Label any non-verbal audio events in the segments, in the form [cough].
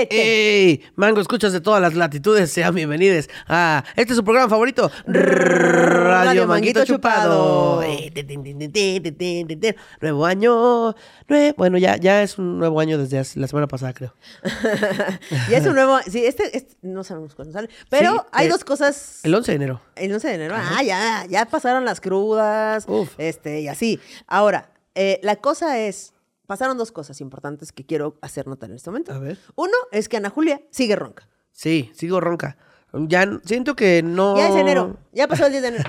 leche. ¡Ey! Mango, escuchas de todas las latitudes, sean bienvenidos a este es su programa favorito, Radio Manguito Chupado. Nuevo año, bueno, ya, ya es un nuevo año desde la semana pasada, creo. [laughs] ya es un nuevo, sí, este, este no sabemos cuándo sale, pero hay eh, dos cosas. El 11 de enero. El 11 de enero, ah, ya, ya pasaron las crudas, Uf. este, y así. Ahora, eh, la cosa es, Pasaron dos cosas importantes que quiero hacer notar en este momento. A ver. Uno es que Ana Julia sigue ronca. Sí, sigo ronca. Ya siento que no. Ya es enero. Ya pasó el 10 de enero.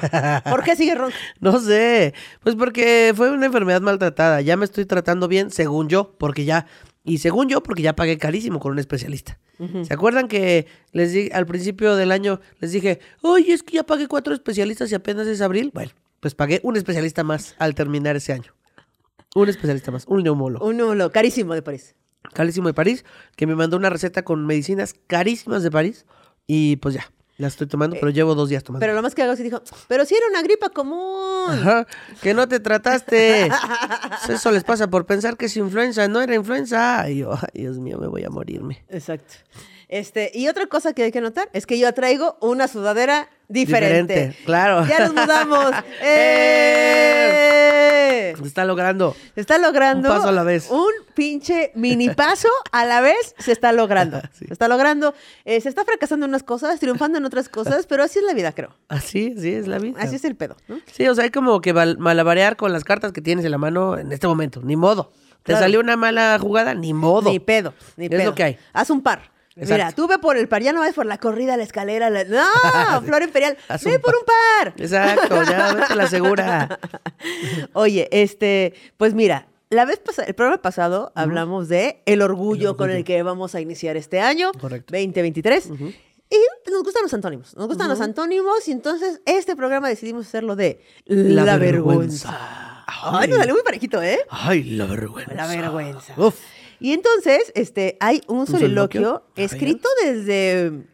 [laughs] ¿Por qué sigue ronca? No sé, pues porque fue una enfermedad maltratada. Ya me estoy tratando bien, según yo, porque ya, y según yo, porque ya pagué carísimo con un especialista. ¿Se acuerdan que les di al principio del año les dije, oye, es que ya pagué cuatro especialistas y apenas es abril? Bueno, pues pagué un especialista más al terminar ese año. Un especialista más, un neumólogo. Uno, lo carísimo de París. Carísimo de París, que me mandó una receta con medicinas carísimas de París. Y pues ya, la estoy tomando, pero llevo dos días tomando. Pero lo más que hago es que dijo, pero si era una gripa común. Ajá, que no te trataste. Eso les pasa por pensar que es influenza, no era influenza. Y yo, ay, Dios mío, me voy a morirme. Exacto. Este, y otra cosa que hay que notar es que yo traigo una sudadera diferente. Diferente, claro. Ya nos mudamos. [laughs] ¡Eh! Se está logrando. Se está logrando. Un paso a la vez. Un pinche mini paso a la vez se está logrando. [laughs] Sí. Se está logrando. Eh, se está fracasando en unas cosas, triunfando en otras cosas, pero así es la vida, creo. Así, así es la vida. Así es el pedo, ¿no? Sí, o sea, hay como que malabarear con las cartas que tienes en la mano en este momento. Ni modo. ¿Te salió una mala jugada? Ni modo. Ni pedo, ni Es pedo. lo que hay. Haz un par. Exacto. Mira, tú ve por el par, ya no vas por la corrida, la escalera, la... No, [laughs] Flor Imperial, ve un por un par. [laughs] Exacto, ya [laughs] vete la segura. Oye, este, pues mira, la vez pasada, el programa pasado hablamos de el orgullo, con el que vamos a iniciar este año, Correcto. 2023. Y nos gustan los antónimos, nos gustan los antónimos y entonces este programa decidimos hacerlo de la, La vergüenza. vergüenza. Ay, nos salió muy parejito, ¿eh? Ay, la vergüenza. La vergüenza. Uf. Y entonces, este, hay un, soliloquio? escrito desde,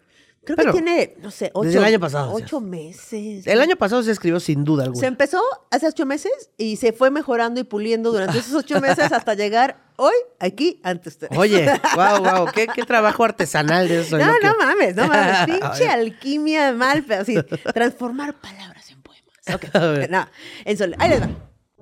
creo Pero, que tiene, no sé, ocho, desde el año pasado, ocho meses. El año pasado se escribió sin duda Se alguna. empezó hace ocho meses y se fue mejorando y puliendo durante esos ocho meses hasta llegar hoy aquí ante ustedes. Oye, [laughs] wow, wow, qué, qué trabajo artesanal de eso. No, no mames, no mames. [laughs] Pinche alquimia mal, así. Transformar palabras en poemas. Ok. [laughs] No, en sol- Ahí les va.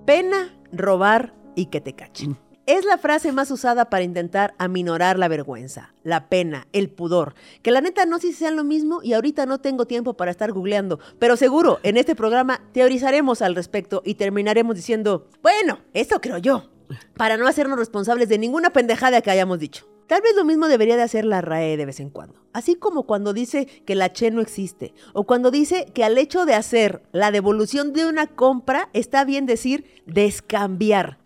Pena, robar y que te cachen. Es la frase más usada para intentar aminorar la vergüenza, la pena, el pudor. Que la neta no sé si sean lo mismo y ahorita no tengo tiempo para estar googleando, pero seguro en este programa teorizaremos al respecto y terminaremos diciendo, bueno, eso creo yo, para no hacernos responsables de ninguna pendejada que hayamos dicho. Tal vez lo mismo debería de hacer la RAE de vez en cuando. Así como cuando dice que la Che no existe. O cuando dice que al hecho de hacer la devolución de una compra está bien decir descambiar.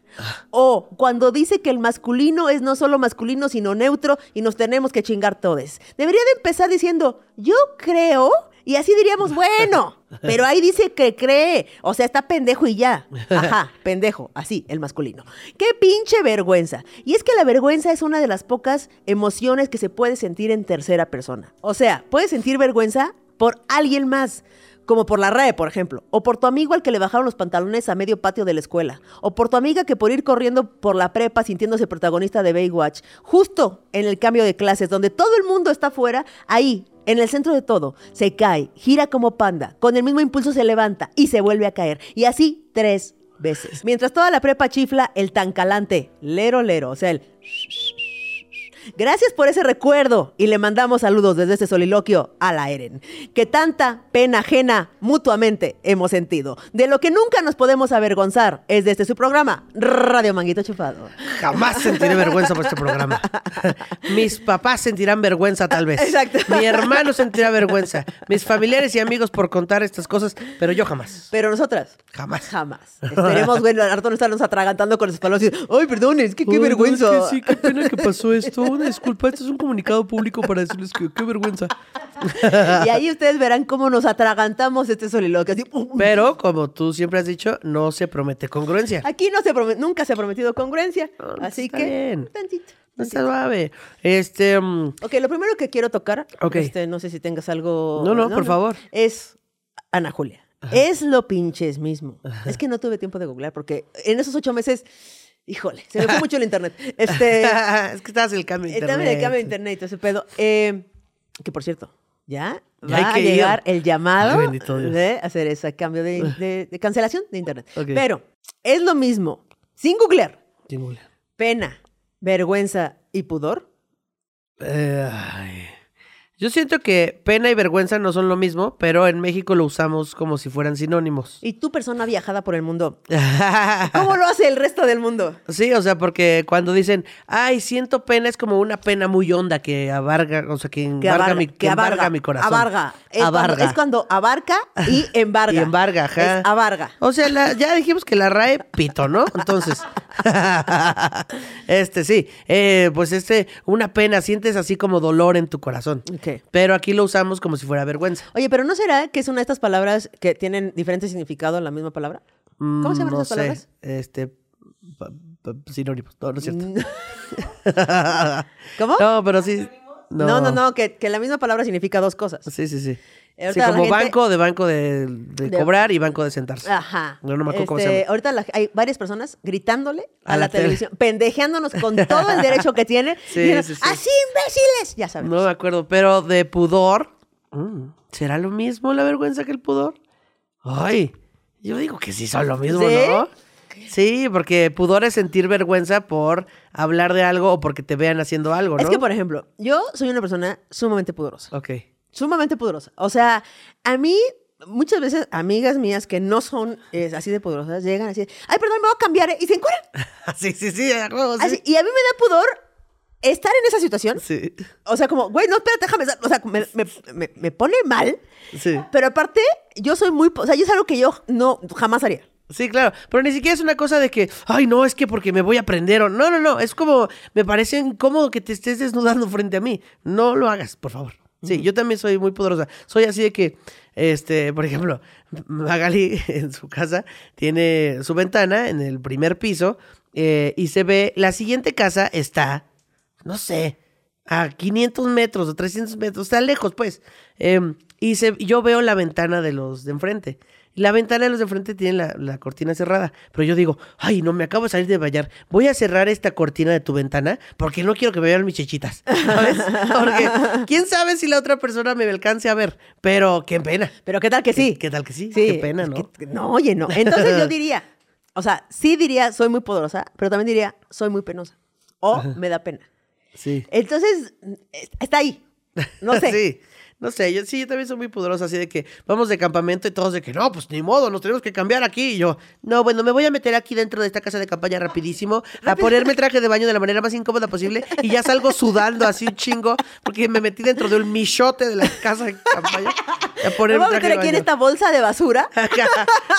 O cuando dice que el masculino es no solo masculino, sino neutro y nos tenemos que chingar todos. Debería de empezar diciendo, yo creo, y así diríamos, [laughs] bueno, pero ahí dice que cree. O sea, está pendejo y ya. Ajá, [laughs] pendejo, así, el masculino. Qué pinche vergüenza. Y es que la vergüenza es una de las pocas emociones que se puede sentir en tercera persona. O sea, puedes sentir vergüenza por alguien más. Como por la RAE, por ejemplo. O por tu amigo al que le bajaron los pantalones a medio patio de la escuela. O por tu amiga que por ir corriendo por la prepa sintiéndose protagonista de Baywatch. Justo en el cambio de clases, donde todo el mundo está fuera, ahí, en el centro de todo, se cae, gira como panda, con el mismo impulso se levanta y se vuelve a caer. Y así tres veces. Mientras toda la prepa chifla el tan calante, lero lero, o sea, el... Gracias por ese recuerdo y le mandamos saludos desde este soliloquio a la Eren, que tanta pena ajena mutuamente hemos sentido. De lo que nunca nos podemos avergonzar es de este su programa, Radio Manguito Chupado. Jamás sentiré vergüenza por este programa. [laughs] Mis papás sentirán vergüenza tal vez. Exacto. Mi hermano sentirá vergüenza. Mis familiares y amigos por contar estas cosas, pero yo jamás. Pero nosotras, Jamás. jamás. Esperemos, güey, al rato no estarnos atragantando con sus palabras y ay, perdón, es que qué no, vergüenza. es que sí, qué pena que pasó esto. Una disculpa, esto es un comunicado público para decirles que qué vergüenza. Y ahí ustedes verán cómo nos atragantamos este soliloquio. Pero, como tú siempre has dicho, no se promete congruencia. Aquí no se nunca se ha prometido congruencia. No, así está que, bien. tantito. No está suave. Este. mm, Ok, lo primero que quiero tocar, Ok. este, no sé si tengas algo. No, no, por favor. Es Ana Julia. Es lo pinches mismo. Es que no tuve tiempo de googlear porque en esos ocho meses Híjole, se me fue mucho el internet. Este, [laughs] es que estabas en el cambio de el tema internet. de cambio de internet y todo ese pedo. Eh, que por cierto, ya Ya va hay a ir. llegar el llamado Ay, de hacer ese cambio de, de- de cancelación de internet. Pero es lo mismo, sin googlear, muy bien. pena, vergüenza y pudor. Eh, ay. Yo siento que pena y vergüenza no son lo mismo, pero en México lo usamos como si fueran sinónimos. Y tú, persona viajada por el mundo, [laughs] ¿cómo lo hace el resto del mundo? Sí, o sea, porque cuando dicen, ay, siento pena, es como una pena muy honda que abarga, o sea, que abarga- mi, que embarga mi corazón. Abarga. Es, Abarga. Cuando, es cuando abarca y [laughs] embarga. Y embarga, ajá. Es abarga. O sea, la- ya dijimos que la RAE pito, ¿no? Entonces, [laughs] este sí, eh, pues este, una pena, sientes así como dolor en tu corazón. Ok. Pero aquí lo usamos como si fuera vergüenza. Oye, pero ¿no será que es una de estas palabras que tienen diferente significado en la misma palabra? ¿Cómo se llaman Mm, no esas sé, palabras? Este, pa- pa- sinónimos, no, no es cierto. Mm. [laughs] ¿Cómo? no, pero sí. No, No, no, no, que, que la misma palabra significa dos cosas. Sí, sí, sí. Sí, como gente- banco, de banco de, de De- cobrar y banco de sentarse. Ajá. No, no me acuerdo cómo se Este, llama. Ahorita la- hay varias personas gritándole a, A la, la tele. televisión, pendejeándonos con [laughs] todo el derecho que tienen. Sí, diciendo, sí, sí. ¡Así, imbéciles! Ya sabes. No me acuerdo, pero de pudor, mm, ¿será lo mismo la vergüenza que el pudor? Ay, yo digo que sí son lo mismo. ¿no? Sí, porque pudor es sentir vergüenza por hablar de algo o porque te vean haciendo algo, ¿no? Es que, por ejemplo, yo soy una persona sumamente pudorosa. Ok. Sumamente pudorosa. O sea, a mí, muchas veces, amigas mías que no son eh, así de pudorosas llegan así, ay, perdón, me voy a cambiar, ¿eh? y se encuentran. [laughs] sí, sí, sí, sí. Así, y a mí me da pudor estar en esa situación. Sí, O sea, como, güey, no, espérate, déjame. O sea, me, me- me- me pone mal. sí. Pero aparte, yo soy muy. O sea, yo es algo que yo no jamás haría. Sí, claro, pero ni siquiera es una cosa de que, ay, no, es que porque me voy a prender o no, no, no, es como, me parece incómodo que te estés desnudando frente a mí. No lo hagas, por favor. Sí, yo también soy muy poderosa. Soy así de que, este, por ejemplo, [laughs] Magali en su casa tiene su ventana en el primer piso eh, y se ve, la siguiente casa está, no sé, a 500 metros o 300 metros, está lejos, pues. Em, y se, yo veo la ventana de los de enfrente. La ventana de los de enfrente tiene la, la cortina cerrada. Pero yo digo, ay, no, me acabo de salir de bañar. Voy a cerrar esta cortina de tu ventana porque no quiero que me vean mis chichitas. ¿Sabes? [laughs] Porque quién sabe si la otra persona me alcance a ver. Pero qué pena. Pero ¿qué tal que sí? ¿Qué, qué tal que sí? Sí. Qué pena, ¿no? No, oye, no. Entonces yo diría, o sea, sí diría, soy muy poderosa, pero también diría, soy muy penosa. O me da pena. Sí. Entonces, es- está ahí. No [laughs] sé. sí. No sé, yo sí, yo también soy muy poderosa, así de que vamos de campamento y todos de que no, pues ni modo, nos tenemos que cambiar aquí. Y yo, no, bueno, me voy a meter aquí dentro de esta casa de campaña rapidísimo, a ponerme el traje de baño de la manera más incómoda posible y ya salgo sudando así un chingo, porque me metí dentro de un michote de la casa de campaña. A Me poner voy a meter aquí en esta bolsa de basura.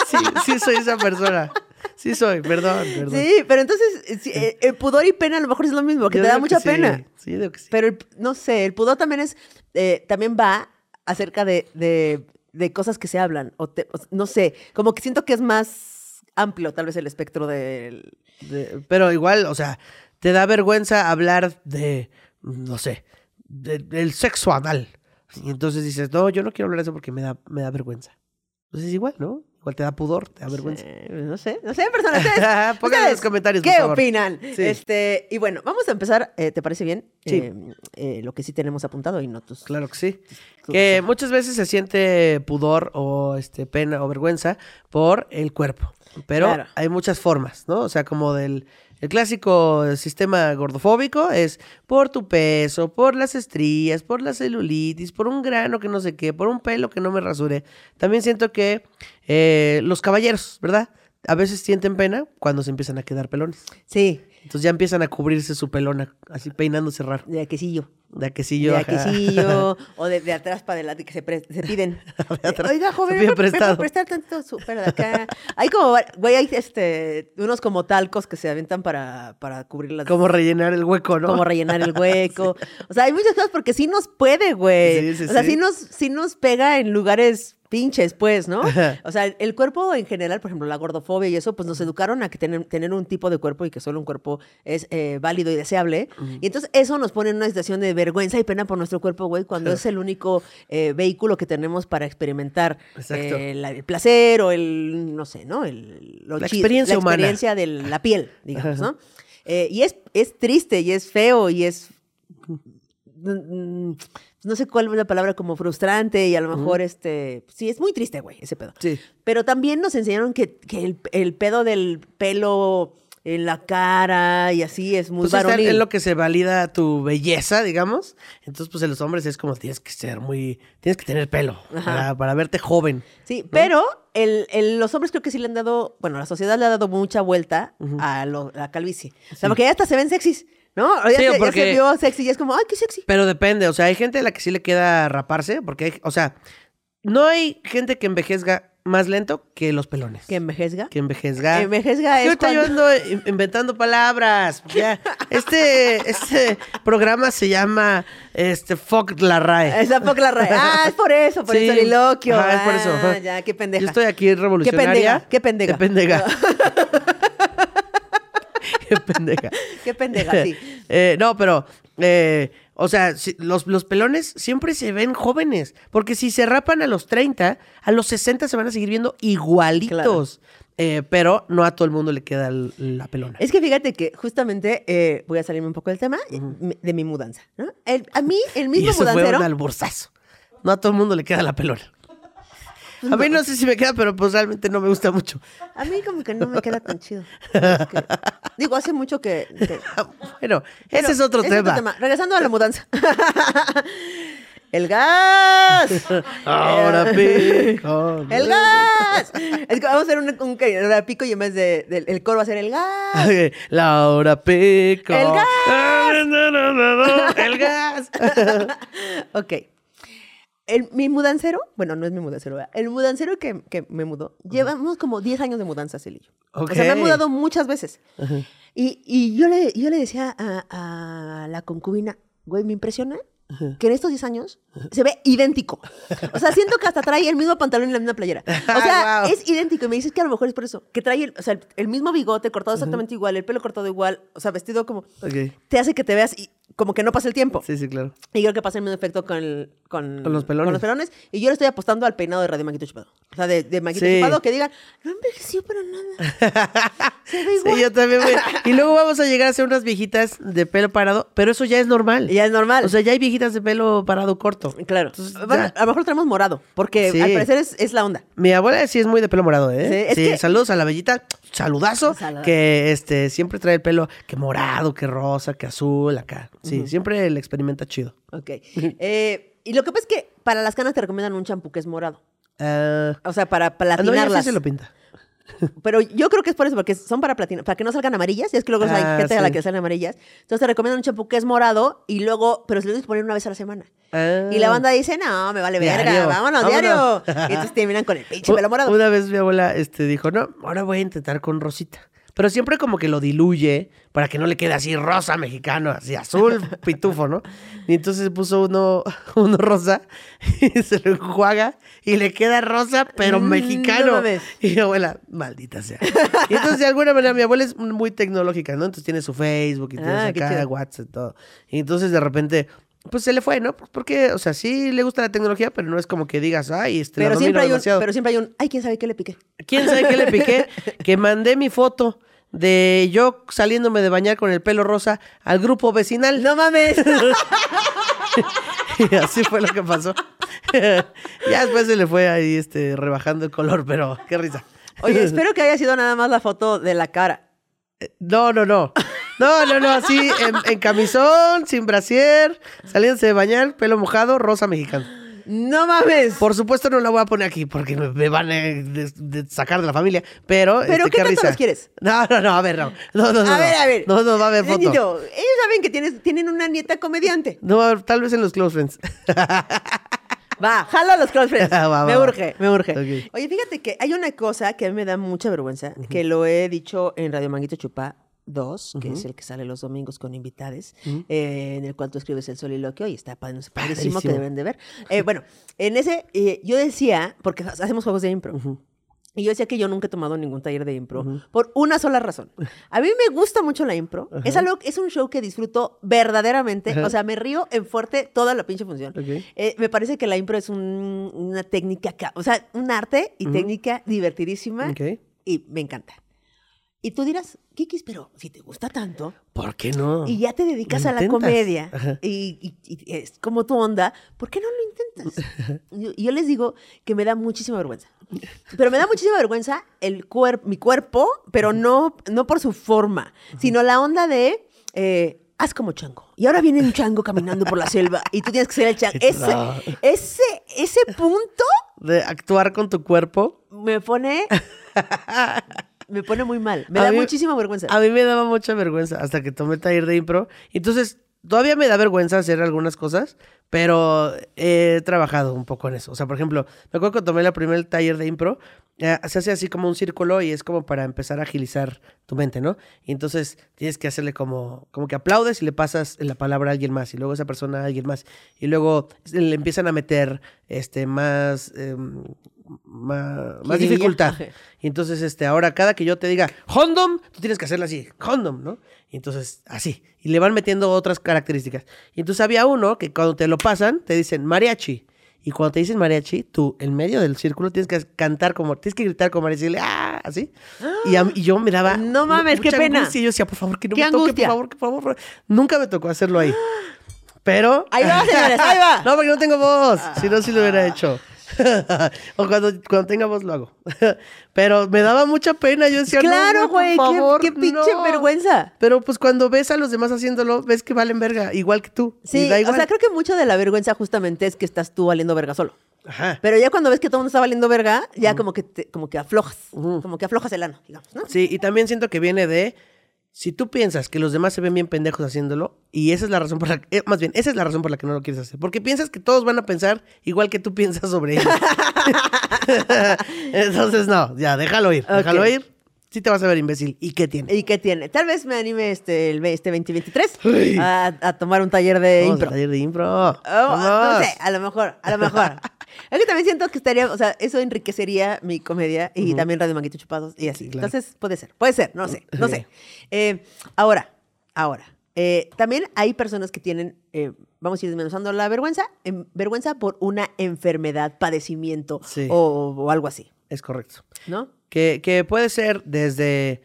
sí, sí soy esa persona. Sí soy, perdón, perdón. Sí, pero entonces, sí, eh, el pudor y pena a lo mejor es lo mismo, que Yo te da mucha que sí, pena. Sí, digo que sí. Pero el- no sé, el pudor también es, eh, también va acerca de, de- de cosas que se hablan. O te- o- no sé, como que siento que es más amplio tal vez el espectro del... De- pero igual, o sea, te da vergüenza hablar de, no sé, de- del sexo anal. Y entonces dices, no, yo no quiero hablar de eso porque me da, me da vergüenza. Entonces igual, ¿no? Igual te da pudor, te da vergüenza. No sé, no sé, personas. ¿ustedes, [laughs] Pónganlo en los comentarios, por ¿Qué favor. opinan? Sí. Este, y bueno, vamos a empezar, eh, ¿te parece bien? Sí. Eh, eh, lo que sí tenemos apuntado y no tus... Claro que sí. tus- Que muchas veces se siente pudor o este pena o vergüenza por el cuerpo. Pero Claro. hay muchas formas, ¿no? O sea, como del el clásico sistema gordofóbico es por tu peso, por las estrías, por la celulitis, por un grano que no sé qué, por un pelo que no me rasure. También siento que eh, los caballeros, ¿verdad? A veces sienten pena cuando se empiezan a quedar pelones. Sí, Entonces ya empiezan a cubrirse su pelona, así peinándose raro. de aquecillo. De aquecillo. de aquecillo, [laughs] o de, de atrás para adelante que se, pre- se piden. [laughs] atrás. Oiga, joven, Se pide ¿me, puede prestado. prestar tanto su de acá? Hay como, güey, hay este, unos como talcos que se aventan para, para cubrir las... Como rellenar el hueco, ¿no? como rellenar el [laughs] hueco. O sea, hay muchas cosas porque sí nos puede, güey. Sí, sí, o sea, sí. nos, sí nos pega en lugares pinches, pues, ¿no? O sea, el cuerpo en general, por ejemplo, la gordofobia y eso, pues nos educaron a que tener, tener un tipo de cuerpo y que solo un cuerpo es eh, válido y deseable. Y entonces eso nos pone en una situación de vergüenza y pena por nuestro cuerpo, güey, cuando es el único eh, vehículo que tenemos para experimentar eh, la- el placer o el, no sé, ¿no? El, lo La experiencia la humana. experiencia de la piel, digamos, ¿no? Y es, es triste y es feo y es no sé cuál es la palabra como frustrante y a lo mejor este sí es muy triste güey ese pedo Sí. pero también nos enseñaron que, que el, el pedo del pelo en la cara y así es muy Pues varonil en lo que se valida tu belleza, digamos. Entonces, pues en los hombres es como tienes que ser muy. Tienes que tener pelo para, para verte joven. Sí, pero el, el- los hombres creo que sí le han dado, bueno, la sociedad le ha dado mucha vuelta a, lo- a la calvicie. O sea, porque ya hasta se ven sexys, ¿no? Ya, Sí, se, ya porque- se vio sexy y es como, ay, qué sexy. Pero depende, o sea, hay gente a la que sí le queda raparse, porque, hay- o sea, no hay gente que envejezga más lento que los pelones. Que envejezga. Que envejezga. Envejezga Yo es yo cuando- ando in- inventando palabras. Ya. Este, este programa se llama este Fuck la RAE. Esa poco la ra- Ah, es por eso, por Sí. el soliloquio. Es por eso, Ah, ya, qué pendeja. Yo estoy aquí revolucionaria. Qué pendeja, Qué pendeja. Qué [laughs] pendeja. [laughs] Qué pendeja, sí. [laughs] Eh, no, pero, eh, o sea, si- los, los pelones siempre se ven jóvenes. Porque si se rapan a los 30, a los 60 se van a seguir viendo igualitos. Eh, pero no a todo el mundo le queda el- la pelona. Es que fíjate que justamente eh, voy a salirme un poco del tema de mi mudanza. ¿no? El- a mí, el [laughs] y mismo eso fue mudancero. un alborzazo. No a todo el mundo le queda la pelona. A mí no sé si me queda, pero pues realmente no me gusta mucho. A mí como que no me queda tan chido. [laughs] Es que- digo, hace mucho que... que- Bueno, ese es otro ese tema. Regresando a la mudanza. [laughs] ¡El gas! Ahora pico. [laughs] ¡El gas! Es que vamos a hacer un, un, un pico y en vez de, el coro va a ser el gas. Laura Pico. ¡El gas! El gas. Ok. El, mi mudancero, bueno, no es mi mudancero, ¿verdad? el mudancero que, que me mudó, llevamos como 10 años de mudanza, él y yo. O sea, me Ok. mudado muchas veces. Y, y yo, le, yo le decía a, a la concubina, güey, me impresiona que en estos 10 años se ve idéntico. O sea, siento que hasta trae el mismo pantalón y la misma playera. O sea, [laughs] Wow. es idéntico. Y me dices que a lo mejor es por eso. Que trae el, o sea, el, el mismo bigote cortado exactamente igual, el pelo cortado igual, o sea, vestido como... Ok. Te hace que te veas como que no pasa el tiempo. Sí, sí, claro. Y creo que pasa el mismo efecto con, el- con, Con los pelones. con los pelones. Y yo le estoy apostando al peinado de Radio Manguito Chupado. O sea, de, de Manguito Sí. Chupado que digan, no envejeció para nada. [laughs] Se ve igual. Sí, yo también voy. Y luego vamos a llegar a ser unas viejitas de pelo parado, pero eso ya es normal. Ya es normal. O sea, ya hay viejitas de pelo parado corto. claro. Entonces, Bueno, a lo mejor tenemos morado, porque Sí. al parecer es, es la onda. Mi abuela sí es muy de pelo morado, ¿eh? Sí, es que- saludos a la bellita, saludazo, que este siempre trae el pelo que morado, que rosa, que azul, acá. Sí, siempre le experimenta chido. Ok. Eh, y lo que pasa es que para las canas te recomiendan un champú que es morado. Ah, O sea, para ah, no, ella sí platinarlas. se lo pinta. Pero yo creo que es por eso, porque son para platinar, para que no salgan amarillas. Y es que luego hay Ah, gente a la que salen amarillas. Entonces te recomiendan un champú que es morado y luego, pero se lo tienes que poner una vez a la semana. Ah. Y la banda dice, no, me vale verga, Diario. vámonos, Vámonos. diario. Y [laughs] entonces terminan con el pinche pelo morado. Una vez mi abuela este, dijo, no, ahora voy a intentar con rosita. Pero siempre como que lo diluye para que no le quede así rosa mexicano, así azul, [laughs] pitufo, ¿no? Y entonces puso uno, [laughs] uno rosa [laughs] y se lo enjuaga y le queda rosa, pero Mm, no mexicano. y mi abuela, maldita sea. Y entonces de alguna manera mi abuela es muy tecnológica, ¿no? Entonces tiene su Facebook y tiene Ah, qué acá. WhatsApp y todo. Y entonces de repente... Pues se le fue, ¿no? Porque, o sea, sí le gusta la tecnología, pero no es como que digas, ay, este, Pero siempre, hay un, demasiado". pero siempre hay un, ay, quién sabe qué le piqué. ¿Quién sabe qué le piqué? Que mandé mi foto de yo saliéndome de bañar con el pelo rosa al grupo vecinal. No mames. [laughs] Y así fue lo que pasó. [laughs] ya después se le fue ahí este, rebajando el color, pero qué risa. Oye, espero que haya sido nada más la foto de la cara. No, no, no. No, no, no, así en, en camisón, sin brasier, saliéndose de bañar, pelo mojado, rosa mexicano. No mames. Por supuesto no la voy a poner aquí porque me, me van a eh, de- de sacar de la familia, pero... ¿Pero este, qué tanto risa. los quieres? No, no, no, a ver, no. No, no, no. a ver, a ver. No, no va a haber foto. Niño, ellos saben que tienes, tienen una nieta comediante. No, tal vez en los close friends. [laughs] Va, jalo a los close friends. [laughs] Va, va, me urge, me urge. Oye, fíjate que hay una cosa que a mí me da mucha vergüenza, que lo he dicho en Radio Manguito Chupá 2, que es el que sale los domingos con invitades, eh, en el cual tú escribes el soliloquio y está padrísimo, que deben de ver. Eh, bueno, en ese eh, yo decía, porque hacemos juegos de impro, y yo decía que yo nunca he tomado ningún taller de impro por una sola razón. A mí me gusta mucho la impro. Es algo, es un show que disfruto verdaderamente. O sea, me río en fuerte toda la pinche función. Eh, me parece que la impro es un- una técnica, ca- o sea, un arte y técnica divertidísima y me encanta. Y tú dirás, Kikis, pero si te gusta tanto ¿Por qué no? y ya te dedicas a la comedia y, y- y es como tu onda, ¿por qué no lo intentas? [laughs] yo, yo les digo que me da muchísima vergüenza. Pero me da muchísima vergüenza el cuer- mi cuerpo, pero no, no por su forma, sino la onda de... eh, Haz como chango. Y ahora viene un chango caminando por la selva y tú tienes que ser el chango. [laughs] Ese, No. ese, ese punto De actuar con tu cuerpo. me pone... [laughs] me pone muy mal. Me A da mí- muchísima vergüenza. A mí me daba mucha vergüenza hasta que tomé taller de impro. Entonces, todavía me da vergüenza hacer algunas cosas, pero he trabajado un poco en eso. O sea, por ejemplo, me acuerdo que tomé el primer taller de impro, eh, se hace así como un círculo y es como para empezar a agilizar tu mente, ¿no? Y entonces tienes que hacerle como, como que aplaudes y le pasas la palabra a alguien más y luego esa persona a alguien más. Y luego le empiezan a meter este más... em, más, dificultad. Y entonces, este, ahora cada que yo te diga condom, tú tienes que hacerlo así, condom, ¿no? Y entonces, así. Y le van metiendo otras características. Y entonces había uno que cuando te lo pasan, te dicen mariachi. Y cuando te dicen mariachi, tú en medio del círculo tienes que cantar como, tienes que gritar como mariachi, y decirle, ah, así. Y, a y yo me daba. [gasps] No mames, qué pena. Y yo decía, por favor, que no me toque, angustia. por favor, que por favor, por. Nunca me tocó hacerlo ahí. Pero. [gasps] Ahí va, señores, ahí va. [laughs] no, porque no tengo voz. Si no, sí lo hubiera hecho. [laughs] o cuando, cuando tenga voz lo hago. [laughs] Pero me daba mucha pena. Yo decía, no, Claro, güey, qué- pinche no". vergüenza. Pero pues cuando ves a los demás haciéndolo, ves que valen verga, igual que tú. Sí, da o sea, creo que mucho de la vergüenza justamente es que estás tú valiendo verga solo. Ajá. Pero ya cuando ves que todo el mundo está valiendo verga, ya como que te- como que aflojas, como que aflojas el ano, digamos, ¿no? Sí, y también siento que viene de. Si tú piensas que los demás se ven bien pendejos haciéndolo, y esa es la razón por la que. eh, más bien, esa es la razón por la que no lo quieres hacer. Porque piensas que todos van a pensar igual que tú piensas sobre ellos. [laughs] Entonces, no, ya, déjalo ir. Déjalo ir. Sí te vas a ver imbécil. ¿Y qué tiene? ¿Y qué tiene? Tal vez me anime este, el, este 2023 Uy. a, a tomar un taller de Vamos impro. taller de impro. Oh, no sé, a lo mejor, a lo mejor. [laughs] es que también siento que estaría, o sea, eso enriquecería mi comedia y también Radio Manguito Chupados y así. Sí, claro. Entonces, puede ser, puede ser, no sé, no sé. [laughs] Eh, ahora, ahora, eh, también hay personas que tienen, eh, vamos a ir desmenuzando la vergüenza, em, vergüenza por una enfermedad, padecimiento Sí. o, o algo así, Es correcto. ¿no? Que, que puede ser desde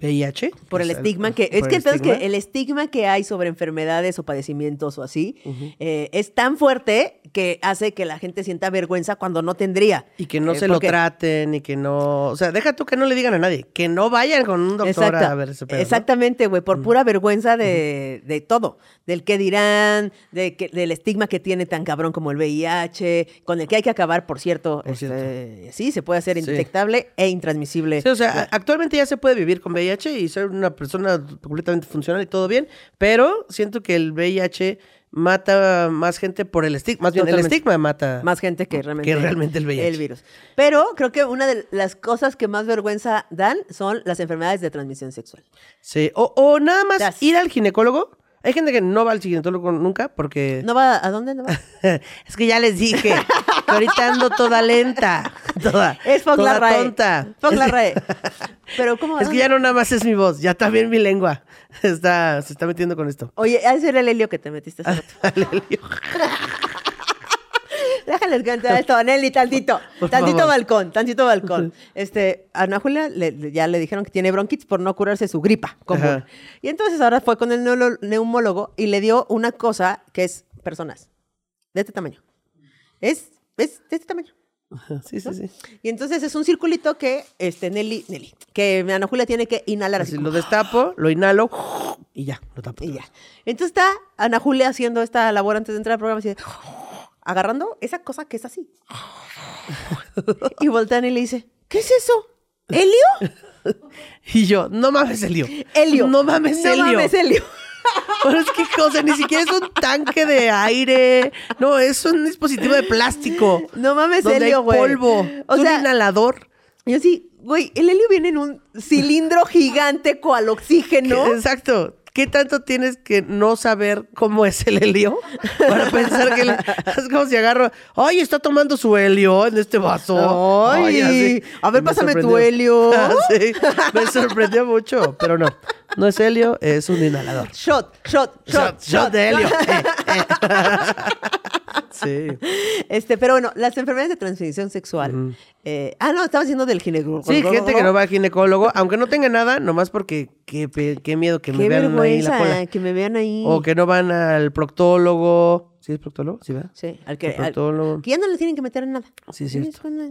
VIH. Por el estigma que... Es que el entonces que el estigma que hay sobre enfermedades o padecimientos o así eh, es tan fuerte que hace que la gente sienta vergüenza cuando no tendría. Y que no Eh, se lo traten y que no... O sea, deja tú que no le digan a nadie. Que no vayan con un doctor Exacto. a ver ese pedo. Exactamente, güey, por pura vergüenza de, de todo, del que dirán, de que, del estigma que tiene tan cabrón como el VIH, con el que hay que acabar, por cierto. Por cierto. este, sí, se puede hacer Sí. indetectable e intransmisible. Sí, o sea, actualmente ya se puede vivir con VIH y ser una persona completamente funcional y todo bien, pero siento que el VIH mata más gente por el estigma. Más bien, el estigma mata Más gente que realmente, que realmente el VIH. el virus. Pero creo que una de las cosas que más vergüenza dan son las enfermedades de transmisión sexual. Sí, o, o nada más Das. ir al ginecólogo. Hay gente que no va al ginecólogo nunca porque... ¿No va a dónde? ¿No va? [laughs] es que ya les dije que ahorita ando toda lenta, [laughs] toda, Es Fox toda la RAE. tonta. Fox la RAE. [laughs] Pero ¿cómo? Es que ya no nada más es mi voz, ya también mi lengua está, se está metiendo con esto. Oye, ese era el helio que te metiste hace rato. Déjales cantar esto, Nelly, tantito. [laughs] Por tantito favor. balcón, tantito balcón. Este, a Ana Julia le- ya le dijeron que tiene bronquitis por no curarse su gripa común. Y entonces ahora fue con el neumólogo y le dio una cosa que es personas. De este tamaño. Es, es de este tamaño. Sí, sí, sí. Y entonces es un circulito que este, Nelly, Nelly, que Ana Julia tiene que inhalar así. Así como- lo destapo, lo inhalo y ya, lo tapo. Y ya. Entonces está Ana Julia haciendo esta labor antes de entrar al programa, así de, agarrando esa cosa que es así. y voltean y le dice, ¿qué es eso? ¿Helio? [laughs] Y yo, no mames, Helio. Helio. No mames, No Helio. mames, Helio. [laughs] Pero es que cosa, ni siquiera es un tanque de aire. No, es un dispositivo de plástico. No mames, donde Helio, güey. polvo. O sea, un inhalador. yo sí, güey, el helio viene en un cilindro gigante cual oxígeno. Exacto. ¿Qué tanto tienes que no saber cómo es el helio para pensar que es como si agarro, ay, está tomando su helio en este vaso. Ay, a ver, pásame tu helio. [laughs] sí, me sorprendió mucho, pero no, no es helio, es un inhalador. Shot, shot, shot, Shot, shot de helio. Eh, eh. Sí. [laughs] Este, pero bueno, las enfermedades de transmisión sexual. eh, ah, no, estaba diciendo del ginecólogo. Sí, gente que no va al ginecólogo, [laughs] aunque no tenga nada, nomás porque qué, qué miedo que me vean ahí la cola. que me vean ahí. O que no van al proctólogo. ¿Sí es proctólogo? Sí, ¿verdad? Sí, al que, al- proctólogo. que ya no le tienen que meter en nada. Sí, es una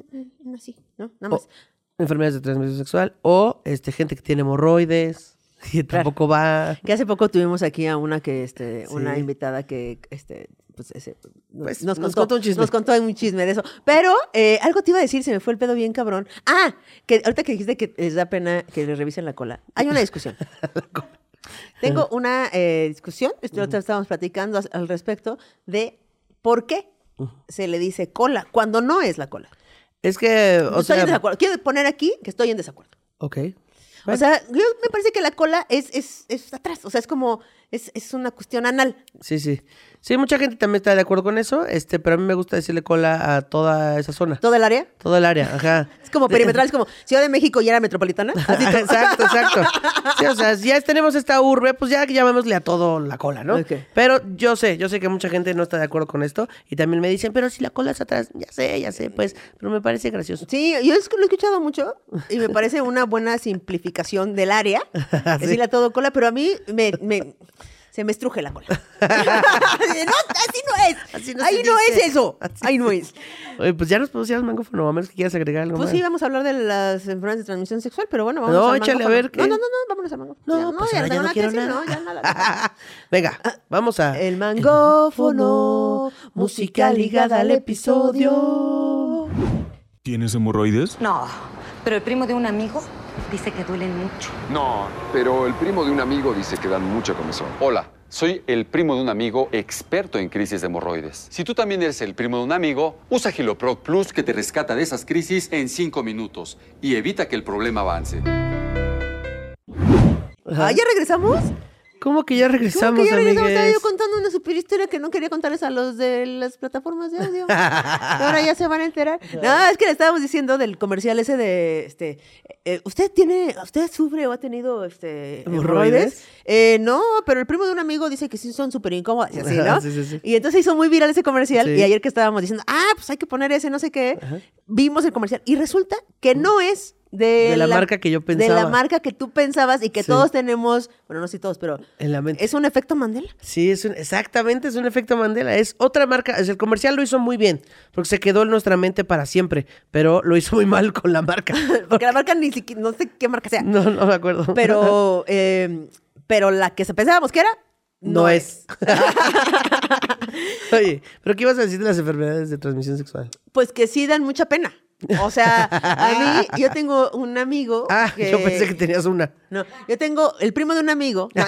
así, ¿no? Nada más. O enfermedades de transmisión sexual. O este, gente que tiene hemorroides [laughs] y tampoco va. Que hace poco tuvimos aquí a una que, este, una Sí. invitada que, este, pues, ese, Pues, nos nos contó, contó un chisme. Nos contó un chisme de eso. Pero eh, algo te iba a decir, se me fue el pedo bien cabrón. Ah, que ahorita que dijiste que les da pena que les revisen la cola. Hay una discusión. [laughs] Tengo una eh, discusión, esto otra estábamos platicando al respecto de por qué se le dice cola cuando no es la cola. Es que, o estoy sea. en desacuerdo. Quiero poner aquí que estoy en desacuerdo. Ok. O sea, yo me parece que la cola es, es, es atrás. O sea, es como, es, es una cuestión anal. Sí, sí. Sí, mucha gente también está de acuerdo con eso, este, pero a mí me gusta decirle cola a toda esa zona. ¿Todo el área? Todo el área, ajá. [laughs] Es como perimetral, es como Ciudad de México y era metropolitana. [laughs] Así exacto, exacto. Sí, o sea, si ya tenemos esta urbe, pues ya llamémosle a todo la cola, ¿no? Pero yo sé, yo sé que mucha gente no está de acuerdo con esto y también me dicen, pero si la cola es atrás, ya sé, ya sé, pues, pero me parece gracioso. Sí, yo es que lo he escuchado mucho y me parece una buena simplificación del área. [laughs] Decirle a todo cola, pero a mí me, me- se me estruje la cola. [laughs] [laughs] no, así no es. Así no Ahí no dice. es eso. Así Ahí no es. Oye, pues ya nos pusimos al mangófono, a menos que quieras agregar algo Pues más. sí, vamos a hablar de las enfermedades de transmisión sexual, pero bueno, vamos No, al échale a ver qué. No, no, no, no, vámonos al mangófono. No, Ya, pues ya ahora ya no nada que quiero decir, nada. no, ya nada. [laughs] Venga, vamos a... El mangófono, música ligada al episodio. ¿Tienes hemorroides? No, pero el primo de un amigo dice que duelen mucho. No, pero el primo de un amigo dice que dan mucha comezón. Hola, soy el primo de un amigo experto en crisis de hemorroides. Si tú también eres el primo de un amigo, usa Giloproc Plus que te rescata de esas crisis en 5 minutos y evita que el problema avance. Ah, ¿ya regresamos? ¿Cómo que ya ¿Cómo regresamos, que ya regresamos? Estaba yo contando una super historia que no quería contarles a los de las plataformas de audio. Ahora ya se van a enterar. [laughs] No, es que le estábamos diciendo del comercial ese de, este, eh, ¿usted tiene, usted sufre o ha tenido, este, ¿Hemorroides? Eh, no, pero el primo de un amigo dice que sí son súper incómodas y así, ¿no? Sí, sí, sí. Y entonces hizo muy viral ese comercial y ayer que estábamos diciendo, ah, pues hay que poner ese, no sé qué, vimos el comercial y resulta que no es de, De la marca que yo De la pensaba. marca que tú pensabas y que Sí. todos tenemos, bueno, no sé todos, pero En la mente. es un efecto Mandela. Sí, es un- exactamente, es un efecto Mandela. Es otra marca. es el comercial lo hizo muy bien, porque se quedó en nuestra mente para siempre, pero lo hizo muy mal con la marca. [laughs] Porque la marca ni siquiera, no sé qué marca sea. No, no me acuerdo. Pero, [laughs] eh, pero la que se pensábamos que era, no, es. [laughs] Oye, ¿pero qué ibas a decir de las enfermedades de transmisión sexual? Pues que sí dan mucha pena. O sea, a mí, [laughs] yo tengo un amigo. Ah, que- yo pensé que tenías una. No, yo tengo el primo de un amigo [laughs]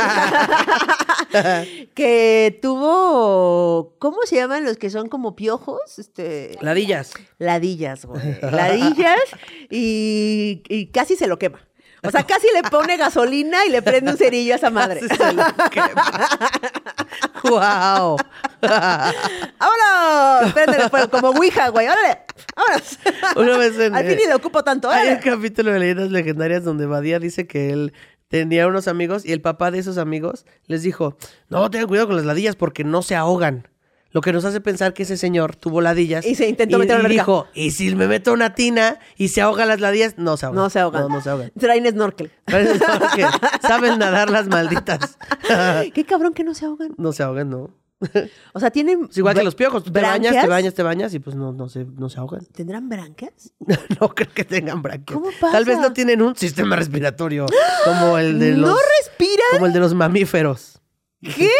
[laughs] que tuvo. ¿Cómo se llaman los que son como piojos? Este. Ladillas. Ladillas, güey. Ladillas y, y casi se lo quema. O sea, casi le pone gasolina y le prende un cerillo a esa madre. ¡Wow! ¡Vámonos! Préndele fuego, como Ouija, güey. ¡Órale! ¡Vámonos! Una vez en, Al fin ni le ocupo tanto. Hay un capítulo de leyendas legendarias donde Badía dice que él tenía unos amigos y el papá de esos amigos les dijo, no, tengan cuidado con las ladillas porque no se ahogan. Lo que nos hace pensar que ese señor tuvo ladillas. Y se intentó meter y la alberca. dijo, y si me meto una tina y se ahogan las ladillas, no se ahogan. No se ahogan. No, no se ahogan. Traen snorkel. Porque saben nadar las malditas. [laughs] Qué cabrón que no se ahogan. no se ahogan, no. O sea, tienen. Es igual que los piojos. Tú te bañas, te bañas, te bañas y pues no, no, se, no se ahogan. ¿Tendrán branquias? [laughs] No creo que tengan branquias. ¿Cómo Tal vez pasa? no tienen un sistema respiratorio como el de [gasps] los ¿No respiran? como el de los mamíferos. ¿Qué?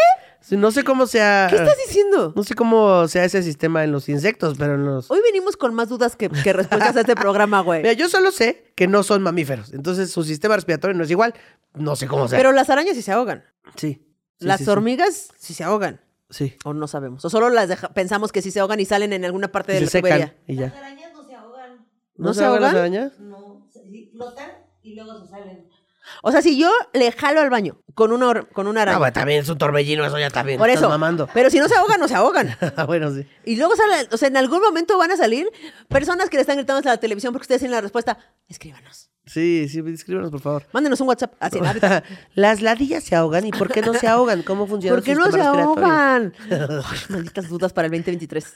No sé cómo sea ¿Qué estás diciendo? no sé cómo sea ese sistema en los insectos, pero en los Hoy venimos con más dudas que, que respuestas a este programa, güey. Mira, yo solo sé que no son mamíferos. Entonces su sistema respiratorio no es igual. No sé cómo sea. Pero las arañas sí se ahogan. sí. Sí, las sí, hormigas sí se ahogan. Sí. O no sabemos. O solo las deja- pensamos que sí se ahogan y salen en alguna parte Y de se la tubería. secan y ya. arañas no se ahogan. ¿No, ¿No se se ahogan las arañas? No, flotan y luego se salen. O sea, si yo le jalo al baño con una, con una araña. No, bueno, también es un torbellino, eso ya también. por eso. mamando. Pero si no se ahogan, no se ahogan. [laughs] bueno, sí. Y luego sale, o sea, en algún momento van a salir personas que le están gritando a la televisión porque ustedes tienen la respuesta. Escríbanos. Sí, sí, escríbanos, por favor. Mándenos un WhatsApp. Así. [laughs] Las ladillas se ahogan. ¿Y por qué no se ahogan? ¿Cómo funciona ¿Por qué no se ahogan? [laughs] Ay, malditas dudas para el 2023.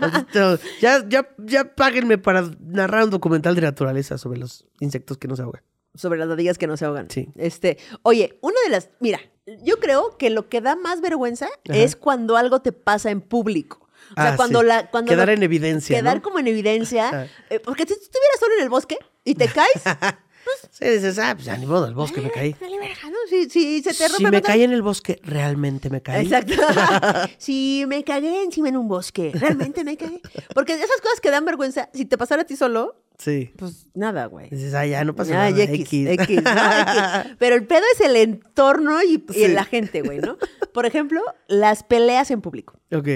Maldito- Ya, ya, ya páguenme para narrar un documental de naturaleza sobre los insectos que no se ahogan. Sobre las ladillas que no se ahogan. Sí. Este, oye, una de las. Mira, yo creo que lo que da más vergüenza Ajá. es cuando algo te pasa en público. O sea, Ah, cuando sí. la. Cuando Quedar lo- en evidencia, Quedar ¿no? como en evidencia. Ah. eh, porque si tú estuvieras solo en el bosque y te caes. [laughs] Sí, dices, ah, pues ya ni modo, el bosque me caí. Verga, ¿no? Si, si se te rompe Si me caí en el bosque, realmente me caí. Exacto. [laughs] [laughs] si me cagué encima en un bosque, realmente me cagué. Porque esas cosas que dan vergüenza, si te pasara a ti solo, Sí. pues nada, güey. Dices, ah, ya no pasa nada. X, X. X, ¿no? [laughs] X. Pero el pedo es el entorno y, y Sí. la gente, güey, ¿no? Por ejemplo, las peleas en público. ok.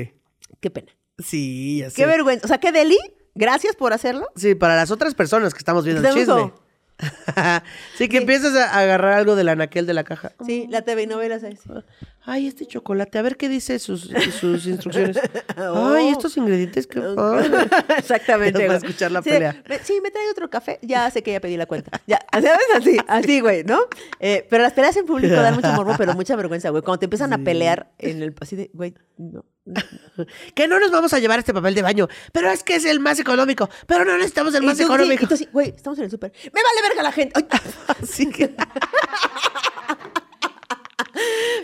Qué pena. Sí, ya sé. Qué vergüenza. O sea, qué deli. Gracias por hacerlo. Sí, para las otras personas que estamos viendo el chisme. [laughs] sí, que empiezas a agarrar algo del anaquel de la caja. Sí, la TV y novelas ahí. sí. Ay, este chocolate, a ver qué dice sus, sus [laughs] instrucciones. Oh. Ay, estos ingredientes que... [laughs] Exactamente. Para escuchar la Sí, pelea. me- Sí, me trae otro café. Ya sé que ya pedí la cuenta. Ya, ¿sabes? Así, así, güey, ¿no? Eh, pero las peleas en público dan mucho morbo, pero mucha vergüenza, güey. Cuando te empiezan a pelear en el... Así de, güey, no. [laughs] Que no nos vamos a llevar este papel de baño, pero es que es el más económico, pero no necesitamos el más económico. sí, güey, estamos en el súper. Me vale verga la gente. Así [laughs] que... [laughs]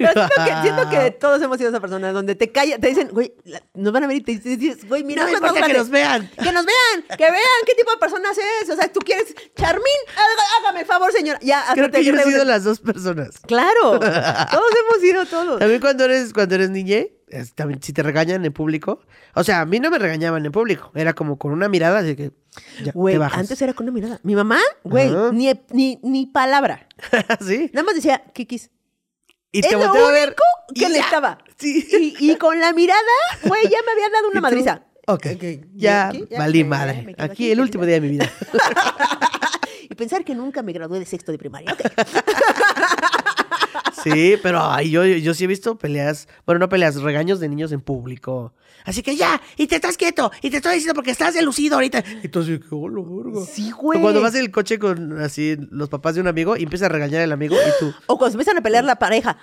pero siento que, siento que todos hemos sido esa persona donde te calla, te dicen, güey, la- nos van a ver y te dices, güey, mira, No me importa que nos vean. [laughs] Que nos vean, que vean qué tipo de personas es. O sea, tú quieres, Charmín, haga- hágame el favor, señora. Ya, hasta Creo te que yo he sido las dos personas. Claro, [laughs] todos hemos sido todos. También cuando eres, cuando eres niña, es- también si te regañan en público. O sea, a mí no me regañaban en público. Era como con una mirada, así que ya, Güey, te bajas. antes era con una mirada. Mi mamá, güey, Ajá. ni, ni, ni palabra. [laughs] sí. Nada más decía, Kikis. Y es te lo volteaba a ver. único que necesitaba. Sí. Y, y con la mirada, güey, ya me había dado [laughs] ¿Y una madriza. Ok, Ok, ya ya, valí madre. Aquí, aquí, el último día de mi vida. [laughs] Y pensar que nunca me gradué de sexto de primaria. Ok. [laughs] Sí, pero ay, yo, yo sí he visto peleas, bueno, no peleas, regaños de niños en público. Así que ya, y te estás quieto, y te estoy diciendo porque estás delucido ahorita. Y tú así, que, hola, verga. Sí, O güey. cuando vas en el coche con así los papás de un amigo y empieza a regañar al amigo y tú. O cuando se empiezan a pelear la pareja.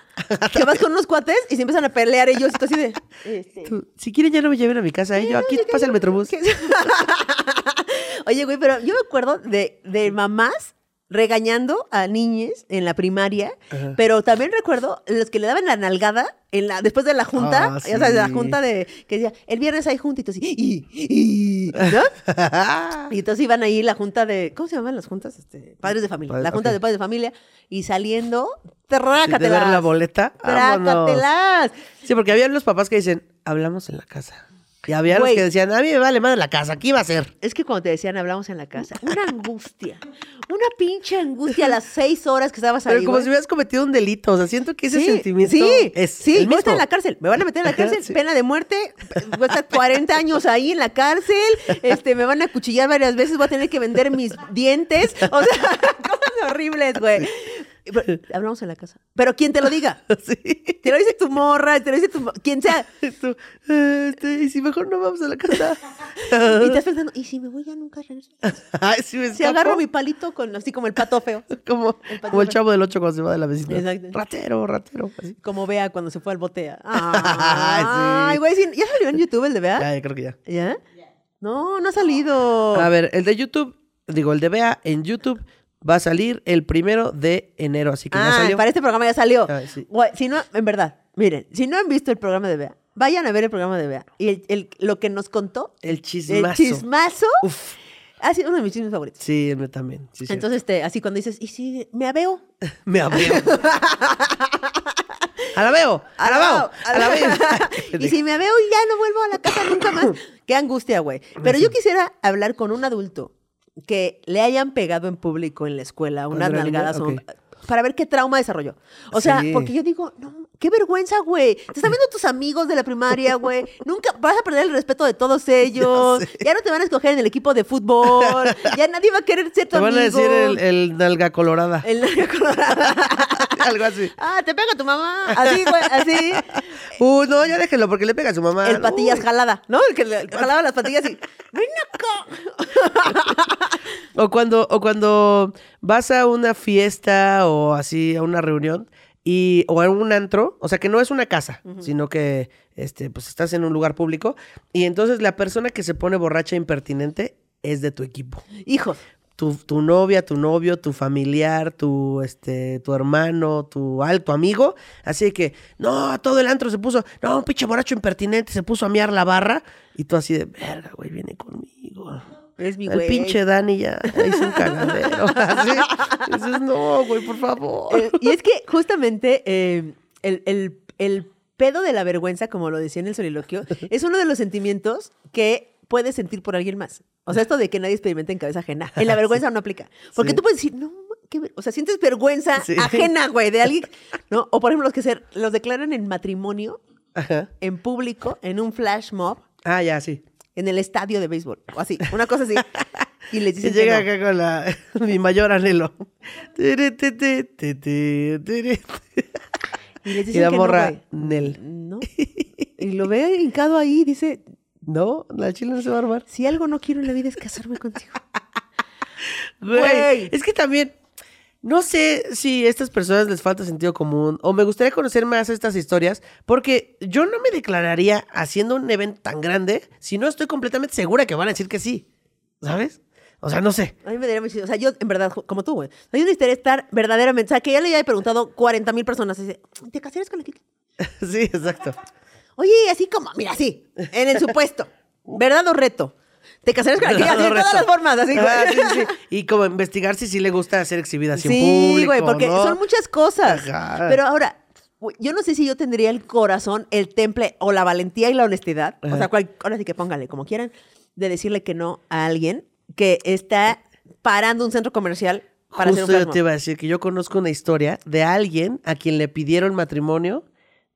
Que vas con unos cuates y se empiezan a pelear ellos. Y tú así de. este, tú, si quieren ya no me lleven a mi casa, ¿eh? Yo aquí pasa el metrobús. [laughs] Oye, güey, pero yo me acuerdo de, de mamás regañando a niñes en la primaria, Ajá. pero también recuerdo los que le daban la nalgada en la, después de la junta, Ah, o sea, de la sí. junta de que decía, el viernes hay junta y así, "Y, y", ¿no? [laughs] Y entonces iban ahí la junta de, ¿cómo se llaman las juntas? Este, padres de familia. La junta de padres de familia. Y saliendo, de trácatelas. ver la boleta. Trácatelas. Sí, porque había los papás que dicen, hablamos en la casa. Y había Güey. los que decían, a mí me vale más la casa, aquí va a ser. Es que cuando te decían hablamos en la casa, una angustia, una pinche angustia a las seis horas que estabas Pero ahí. como güey. si hubieras cometido un delito. O sea, siento que ese sí, sentimiento sí, es sí, el voy a estar mismo. en la cárcel, me van a meter en la Ajá, cárcel, sí. pena de muerte, voy a estar 40 años ahí en la cárcel, este, me van a cuchillar varias veces, voy a tener que vender mis dientes, o sea, [laughs] cosas horribles, güey. [laughs] Hablamos en la casa. Pero ¿quién te lo diga? [laughs] Sí. Te lo dice tu morra, te lo dice tu... Quien sea. [laughs] Y tú, "Eh, este, y si mejor no vamos a la casa. Y estás pensando, ¿y si me voy ya nunca regreso? Ay, si me Si agarro mi palito con así como el pato feo. como, el como el patito. chavo del ocho cuando se va de la vecina. Exacto. Ratero, ratero. Así. Como Bea cuando se fue al botea. Ay, güey, sí, ¿ya salió en YouTube el de Bea? Ya, ya creo que ya. ¿Ya? No, no ha salido. A ver, el de YouTube, digo, el de Bea en YouTube va a salir el primero de enero, así que ya ah, salió. para este programa ya salió. Ah, sí. Güey, si no, en verdad, miren, si no han visto el programa de Bea, vayan a ver el programa de Bea. Y el, el- lo que nos contó, El el chismazo. chismazo, Uf. ha sido uno de mis chismes favoritos. Sí, me también. Sí, sí. Entonces, este, así cuando dices, ¿y si me aveo? [laughs] me abrió. a la veo, a la veo, a la veo. [laughs] y si me veo y ya no vuelvo a la casa nunca más. Qué angustia, güey. [laughs] Pero yo quisiera hablar con un adulto que le hayan pegado en público en la escuela unas nalgadas. Para ver qué trauma desarrolló. O sea, Sí. porque yo digo, no, qué vergüenza, güey. Te están viendo tus amigos de la primaria, güey. Nunca vas a perder el respeto de todos [laughs] ellos. Ya, no te van a escoger en el equipo de fútbol. Ya nadie va a querer ser tu Te van a amigo. decir el, el nalga colorada. El nalga [laughs] colorada. Algo así. Ah, te pega tu mamá. Así, güey, así. Uh, no, ya déjenlo porque le pega a su mamá. El patillas Uy. jalada, ¿no? El que le jalaba las patillas y. ¡Ven acá! [laughs] O cuando, o cuando vas a una fiesta o así, a una reunión, y, o a un antro, o sea que no es una casa, sino que este, pues estás en un lugar público, y entonces la persona que se pone borracha e impertinente es de tu equipo. Hijos. Tu, tu novia, tu novio, tu familiar, tu, este, tu hermano, tu, al- tu amigo. Así que, no, todo el antro se puso, no, un pinche borracho impertinente se puso a miar la barra. Y tú así de, verga, güey, viene conmigo. Es mi El güey. pinche Dani ya hizo un cagadero. [laughs] Así. Dices, no, güey, por favor. Eh, y es que justamente eh, el, el- el pedo de la vergüenza, como lo decía en el soliloquio, [laughs] es uno de los sentimientos que puedes sentir por alguien más. O sea, esto de que nadie experimenta en cabeza ajena. En la [laughs] vergüenza no aplica. Porque Sí. tú puedes decir, no, qué ver-". o sea, sientes vergüenza Sí. ajena, güey, de alguien, ¿no? O por ejemplo, los que se, los declaran en matrimonio, Ajá. en público, en un flash mob, Ah, ya, sí. En el estadio de béisbol, o así, una cosa así. [laughs] Y les Y dicen que llega no. acá con la, [laughs] mi mayor anhelo. Y les Y la que no, morra, güey. Nel. No. [laughs] Y lo ve hincado ahí y dice, No, la chila no se va a armar. si algo no quiero en la vida es casarme contigo. Güey. es que también, no sé si a estas personas les falta sentido común o me gustaría conocer más estas historias porque yo no me declararía haciendo un evento tan grande si no estoy completamente segura que van a decir que sí, ¿sabes? O sea, no sé. A mí me daría muchísimo. O sea, yo, en verdad, como tú, güey. A mí me gustaría estar verdaderamente. O sea, que ya le haya preguntado 40 mil personas. dice, ¿te casarías con la Kiki? [laughs] sí, exacto. Oye, así como, mira, así, en el supuesto. ¿Verdad o reto? ¿Te casarías con la Kiki? Así, de todas las formas, así, güey. Ah, sí, sí, sí. Y como investigar si sí le gusta ser exhibida así en Sí, público. güey, porque ¿no? son muchas cosas. Ajá. Pero ahora, yo no sé si yo tendría el corazón, el temple o la valentía y la honestidad. O sea, cual- ahora sí que póngale como quieran, de decirle que no a alguien que está parando un centro comercial para hacer un Justo yo te iba a decir que yo conozco una historia de alguien a quien le pidieron matrimonio,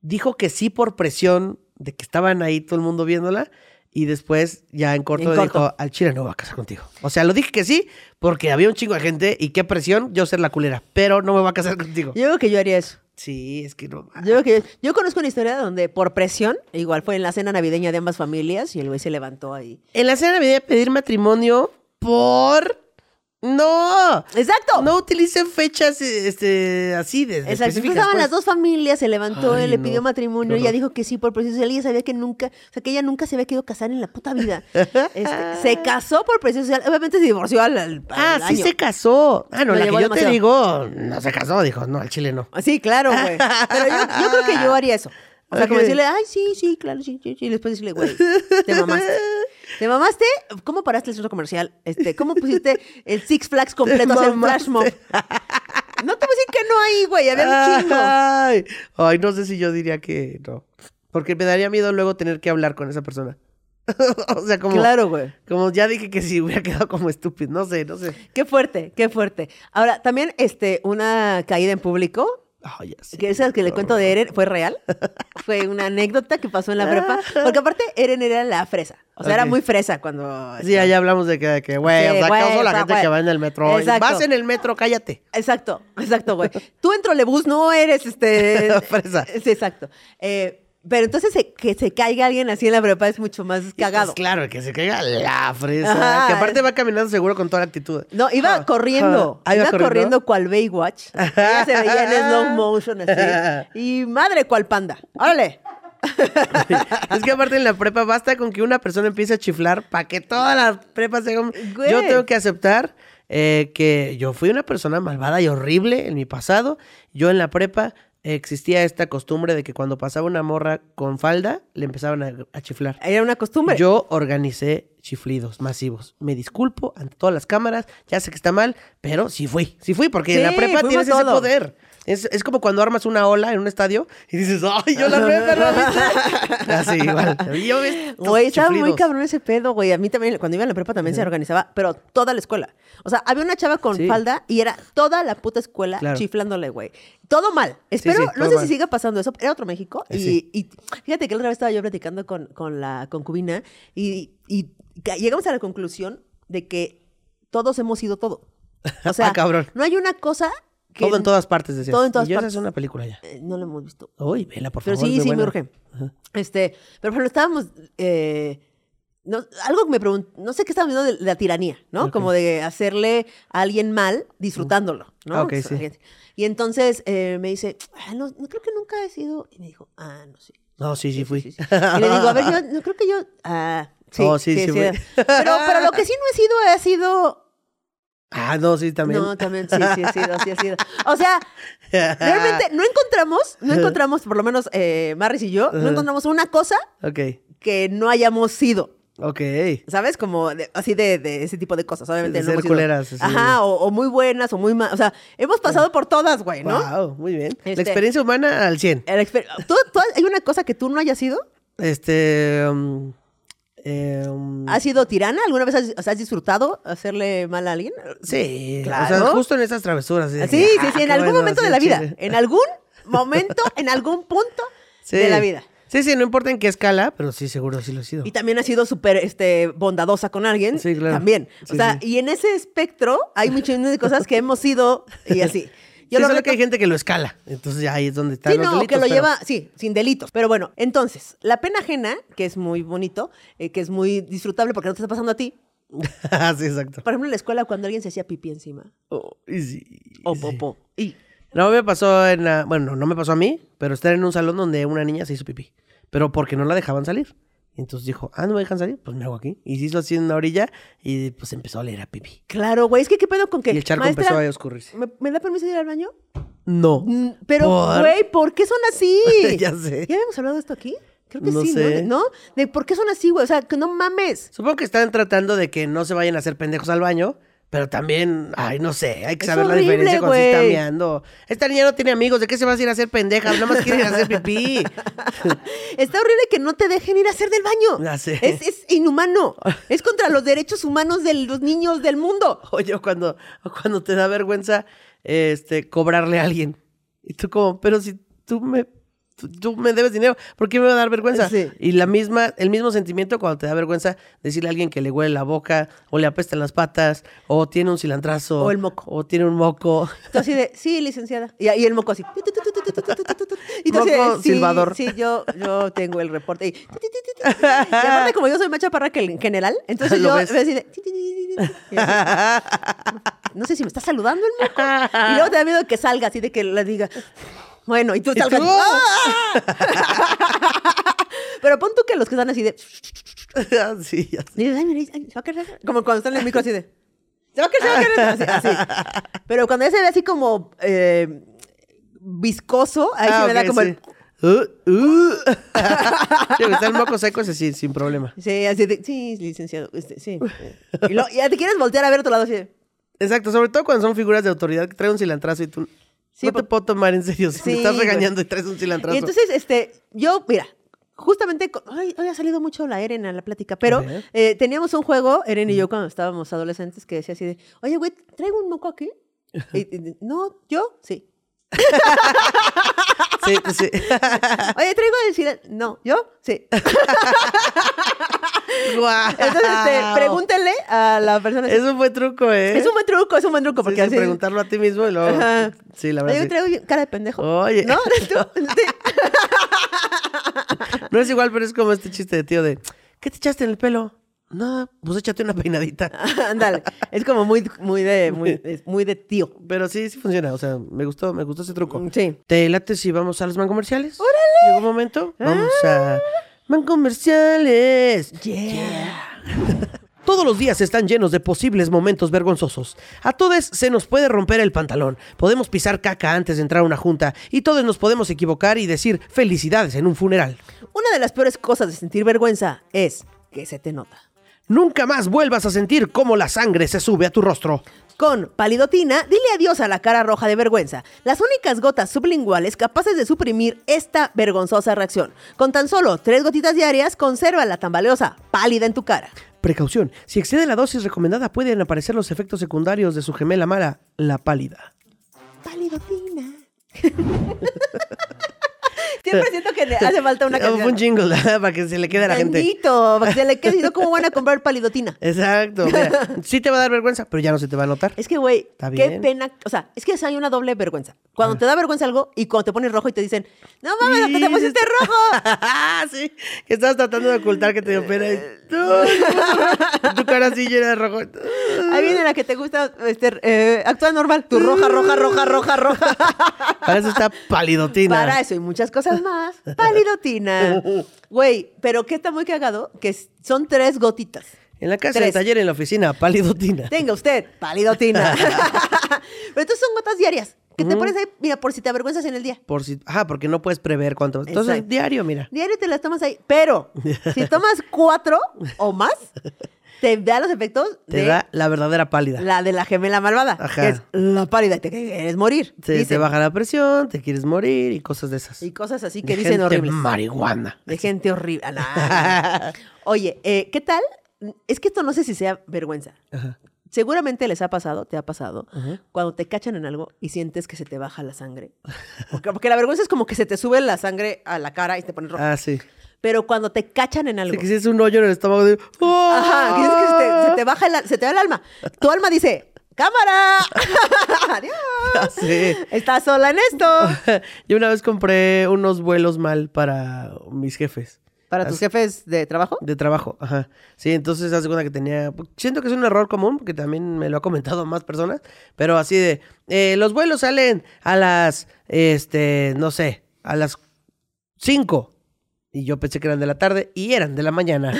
dijo que sí por presión de que estaban ahí todo el mundo viéndola y después ya en corto En le corto. dijo, al chile no voy a casar contigo. O sea, lo dije que sí porque había un chingo de gente y qué presión yo ser la culera, pero no me voy a casar contigo. Yo creo que yo haría eso. Sí, es que no. Yo creo que yo conozco una historia donde por presión, igual fue en la cena navideña de ambas familias y el güey se levantó ahí. En la cena navideña pedir matrimonio por... No. Exacto. No utilicen fechas este, así de, de Exacto. Estaban pues. las dos familias, se levantó, Ay, él le no. pidió matrimonio, ella dijo que sí por presión social, ella sabía que nunca, o sea, que ella nunca se había querido casar en la puta vida. [laughs] Este, se casó por presión social, obviamente se divorció al, al- Ah, al sí año. se casó. Ah, no, Lo la que yo te digo, no se casó, dijo, no, al chile no. Sí, claro, güey. Pero yo, yo creo que yo haría eso. O sea, como decirle, ay, sí, sí, claro, sí, sí, sí. Y después decirle, güey, te mamaste. [laughs] ¿Te mamaste? ¿Cómo paraste el centro comercial? Este, ¿Cómo pusiste el Six Flags completo [laughs] a hacer un flash mob? No te voy a decir que no ahí, güey, había un chingo. Ay, ay, no sé si yo diría que no. Porque me daría miedo luego tener que hablar con esa persona. [laughs] o sea, como, Claro, güey. como ya dije que sí, hubiera quedado como estúpido. No sé, no sé. Qué fuerte, qué fuerte. Ahora, también este, una caída en público, Sé. que esa que le cuento de Eren, fue real. [laughs] Fue una anécdota que pasó en la prepa. Porque aparte, Eren era la fresa. O sea, era muy fresa cuando... Sí, allá hablamos de que, güey, Sí, o sea, o la gente que va en el metro. Exacto. Vas en el metro, cállate. Exacto, exacto, güey. Tú en trolebús no eres este. [laughs] Fresa. Sí, exacto. Eh, pero entonces se- que se caiga alguien así en la prepa es mucho más cagado. Pues claro, que se caiga la fresa. Ajá. Que aparte va caminando seguro con toda la actitud. No, iba Ah, corriendo. ah, iba ¿iba corriendo? corriendo? cual Baywatch. [laughs] Ella se veía en slow motion así. [laughs] Y madre cual panda. ¡Órale! [laughs] Es que aparte en la prepa basta con que una persona empiece a chiflar para que toda la prepa se Güey. Yo tengo que aceptar eh, que yo fui una persona malvada y horrible en mi pasado. Yo en la prepa existía esta costumbre de que cuando pasaba una morra con falda, le empezaban a, a chiflar. Era una costumbre. Yo organicé chiflidos masivos. Me disculpo ante todas las cámaras, ya sé que está mal, pero sí fui, sí fui, porque en la prepa tienes ese poder. Es, es como cuando armas una ola en un estadio y dices, ¡ay, yo la armé! ¿viste?" [laughs] Así, igual. [laughs] Güey, estaba muy cabrón ese pedo, güey. A mí también, cuando iba en la prepa también se organizaba, pero toda la escuela. O sea, había una chava con Sí. falda y era toda la puta escuela Claro. chiflándole, güey. Todo mal. Espero, sí, no todo sé mal. si siga pasando eso. Era otro México. Y, Sí. y fíjate que la otra vez estaba yo platicando con, con la concubina y, y llegamos a la conclusión de que todos hemos sido todo. [laughs] O sea, Ah, cabrón. no hay una cosa que... Todo en todas partes, decías. Todo en todas y yo esa partes. es una película ya. Eh, no lo hemos visto. Uy, vela, por Pero favor. sí, es sí, muy me urge. Este, pero ejemplo, estábamos. eh, no, algo que me preguntó, no sé qué estábamos viendo de la tiranía, ¿no? Como de hacerle a alguien mal disfrutándolo, ¿no? Ah, ok, sí. Y entonces eh, me dice, "Ah, no, no creo que nunca he sido. Y me dijo, ah, no sé. No, sí, sí, fui. Sí, sí. Y le digo, a ver, yo [laughs] no creo que yo. Ah, sí, Oh, sí, sí sido. Pero, pero lo que sí no he sido, ha sido. Ah, no, sí, también. No, también sí, sí he sido, sí he sido. O sea, [laughs] realmente no encontramos, no encontramos, por lo menos eh, Marris y yo, no encontramos una cosa que no hayamos sido. ok. ¿Sabes? Como de- así de, de ese tipo de cosas. Obviamente De no ser sido- culeras, así. Ajá, o, o muy buenas o muy malas. O sea, hemos pasado por todas, güey, ¿no? Wow, muy bien. Este- La experiencia humana al 100. El exper- ¿Tú, tú- ¿Hay una cosa que tú no hayas sido? Este. um, eh, ¿Has sido tirana? ¿Alguna vez has, has disfrutado hacerle mal a alguien? sí, o Claro. sea, justo en esas travesuras. Sí, que, sí, ah, sí, en algún bueno, momento sí, de la vida. chile. En algún momento, en algún punto Sí. de la vida. Sí, sí, no importa en qué escala, pero sí, seguro sí lo he sido. Y también has sido súper este, bondadosa con alguien. Sí, claro. También. O Sí, sea, sí. y en ese espectro hay muchas de cosas que hemos sido y así. Yo lo solo reto- que hay gente que lo escala. Entonces ya ahí es donde están Sí, los no, delitos. que lo pero- lleva, sí, sin delitos. Pero bueno, entonces, la pena ajena, que es muy bonito, eh, que es muy disfrutable porque no te está pasando a ti. [laughs] sí, exacto. Por ejemplo, en la escuela cuando alguien se hacía pipí encima. Oh, sí, O sí. popó. Y No me pasó en la... Bueno, no me pasó a mí, pero estar en un salón donde una niña se hizo pipí. Pero porque no la dejaban salir. Y entonces dijo, ah, ¿no me dejan salir? Pues me hago aquí. Y se hizo así en una orilla y pues empezó a leer a pipí. claro, güey, es que qué pedo con que. Y el charco maestra, empezó a oscurrirse. ¿me, me da permiso de ir al baño? No. Mm, Pero, ¿Por? güey, ¿por qué son así? [laughs] Ya sé. ¿Ya habíamos hablado de esto aquí? Creo que No sí, ¿no? sé. De- ¿no? De por qué son así, güey. O sea, que no mames. Supongo que están tratando de que no se vayan a hacer pendejos al baño, pero también, ay, no sé, hay que Es saber la diferencia cuando se está meando. Esta niña no tiene amigos, ¿de qué se va a ir a hacer pendejas? Nada más quiere ir a hacer pipí. [laughs] Está horrible que no te dejen ir a hacer del baño. Ya sé. Es, es inhumano. es contra los derechos humanos de los niños del mundo. [laughs] Oye, cuando, cuando te da vergüenza este, cobrarle a alguien. Y tú como, pero si tú me, tú, me debes dinero, ¿por qué me va a dar vergüenza? Sí. Y la misma, el mismo sentimiento cuando te da vergüenza decirle a alguien que le huele la boca, o le apestan las patas, o tiene un cilantrazo. O el moco. O tiene un moco. Así de, sí, licenciada. Y, y el moco así. [laughs] Y de, Moco sí, silbador. Sí, yo, yo tengo el reporte. Y, [laughs] y aparte, como yo soy más chaparra que el general, entonces [laughs] yo ves. así de... así. No sé si me está saludando el moco. Y luego te da miedo que salga así de que le diga... Bueno, y tú. ¡Ah! [laughs] Pero pon tú que los que están así de... [laughs] sí, ya sé. Y dices, ay, mira, ay, se va a caer. Como cuando están en el micro así de. Se va a caer, se va a caer. [laughs] Así, así. Pero cuando ya se ve así como eh, viscoso, ahí Ah, sí me da como sí. el. Uh, uh. sí, está el moco seco, ese sí, sin problema. Sí, así de. Sí, licenciado. Este, sí. Y lo- ya te quieres voltear a ver a otro lado así de. Exacto, sobre todo cuando son figuras de autoridad que traen un cilantrazo y tú Sí, no te puedo tomar en serio si Sí, me estás regañando y traes un cilantrazo. Y entonces, este, yo, mira, justamente, ay, hoy ha salido mucho la Eren en la plática, pero A eh, teníamos un juego, Eren y yo, cuando estábamos adolescentes, que decía así de, oye, güey, ¿traigo un moco aquí? Y- y- no, ¿yo? Sí. Sí, sí. [laughs] Oye, ¿traigo el silencio? No, ¿yo? Sí. [laughs] Guau. Entonces, este, pregúntenle a la persona. Es un buen truco, ¿eh? Es un buen truco, es un buen truco, Sí, porque sí, así... preguntarlo a ti mismo y luego. Ajá. Sí, la verdad. yo traigo cara de pendejo. Oye. ¿No? Sí. [laughs] sí. No es igual, pero es como este chiste de tío de. ¿Qué te echaste en el pelo? No, pues échate una peinadita. [laughs] Ándale. Es como muy, muy de, [laughs] muy, de tío. Pero sí, sí funciona. O sea, me gustó, me gustó ese truco. Sí. ¿Te late si vamos a los mancomerciales? ¡Órale! ¿Llegó un momento? Vamos a mancomerciales. Yeah. Todos los días están llenos de posibles momentos vergonzosos. A todos se nos puede romper el pantalón, podemos pisar caca antes de entrar a una junta y todos nos podemos equivocar y decir felicidades en un funeral. Una de las peores cosas de sentir vergüenza es que se te nota. Nunca más vuelvas a sentir cómo la sangre se sube a tu rostro. Con palidotina, dile adiós a la cara roja de vergüenza. Las únicas gotas sublinguales capaces de suprimir esta vergonzosa reacción. Con tan solo tres gotitas diarias, conserva la tambaleosa pálida en tu cara. Precaución, si excede la dosis recomendada pueden aparecer los efectos secundarios de su gemela mala, la pálida. Palidotina. [laughs] Siempre siento que le hace falta una fue [laughs] un canción. jingle [laughs] para que se le quede a la gente. Tantito, para que se le quede. ¿cómo van a comprar palidotina? Exacto. mira, [laughs] sí te va a dar vergüenza, pero ya no se te va a notar. Es que, güey, qué pena. O sea, es que hay una doble vergüenza. Cuando te da vergüenza algo y cuando te pones rojo y te dicen, no mames, hasta te pusiste rojo. sí, que estabas tratando de ocultar que te dio pena y tu cara así llena de rojo. Ahí viene la que te gusta este, eh, actuar normal. Tu roja, roja, roja, roja, roja. Para eso está palidotina. Para eso y muchas cosas más. Palidotina. Güey, pero ¿qué está muy cagado? Que son tres gotitas. En la casa, en el taller, en la oficina, palidotina. Tenga usted, palidotina. [laughs] pero entonces son gotas diarias. Que te pones ahí, mira, por si te avergüenzas en el día. Por si, ajá, porque no puedes prever cuánto. Entonces, Exacto. diario, mira. Diario te las tomas ahí. Pero si tomas cuatro o más, [laughs] te da los efectos Te de da la verdadera pálida. la de la gemela malvada. Ajá. Que es la pálida. Te quieres morir. Se te baja la presión, te quieres morir y cosas de esas. Y cosas así De que dicen gente horribles. marihuana. De gente horrible. Ah, nah. [laughs] Oye, eh, ¿qué tal? Es que esto no sé si sea vergüenza. Ajá. Seguramente les ha pasado, te ha pasado, cuando te cachan en algo y sientes que se te baja la sangre. Porque, porque la vergüenza es como que se te sube la sangre a la cara y te pones rojo. Ah, sí. Pero cuando te cachan en algo. Sí, que si es un hoyo en el estómago de... Ajá, que es que se te, se te baja el, se te va el alma. Tu alma dice, ¡cámara! [laughs] ¡Adiós! Ah, sí. Estás sola en esto. [laughs] Yo una vez compré unos vuelos mal para mis jefes. ¿Para tus jefes de trabajo? De trabajo, ajá. Sí, entonces haz de cuenta que tenía. Siento que es un error común, porque también me lo ha comentado más personas. Pero así de. eh, los vuelos salen a las. Este. No sé. A las 5. Y yo pensé que eran de la tarde y eran de la mañana.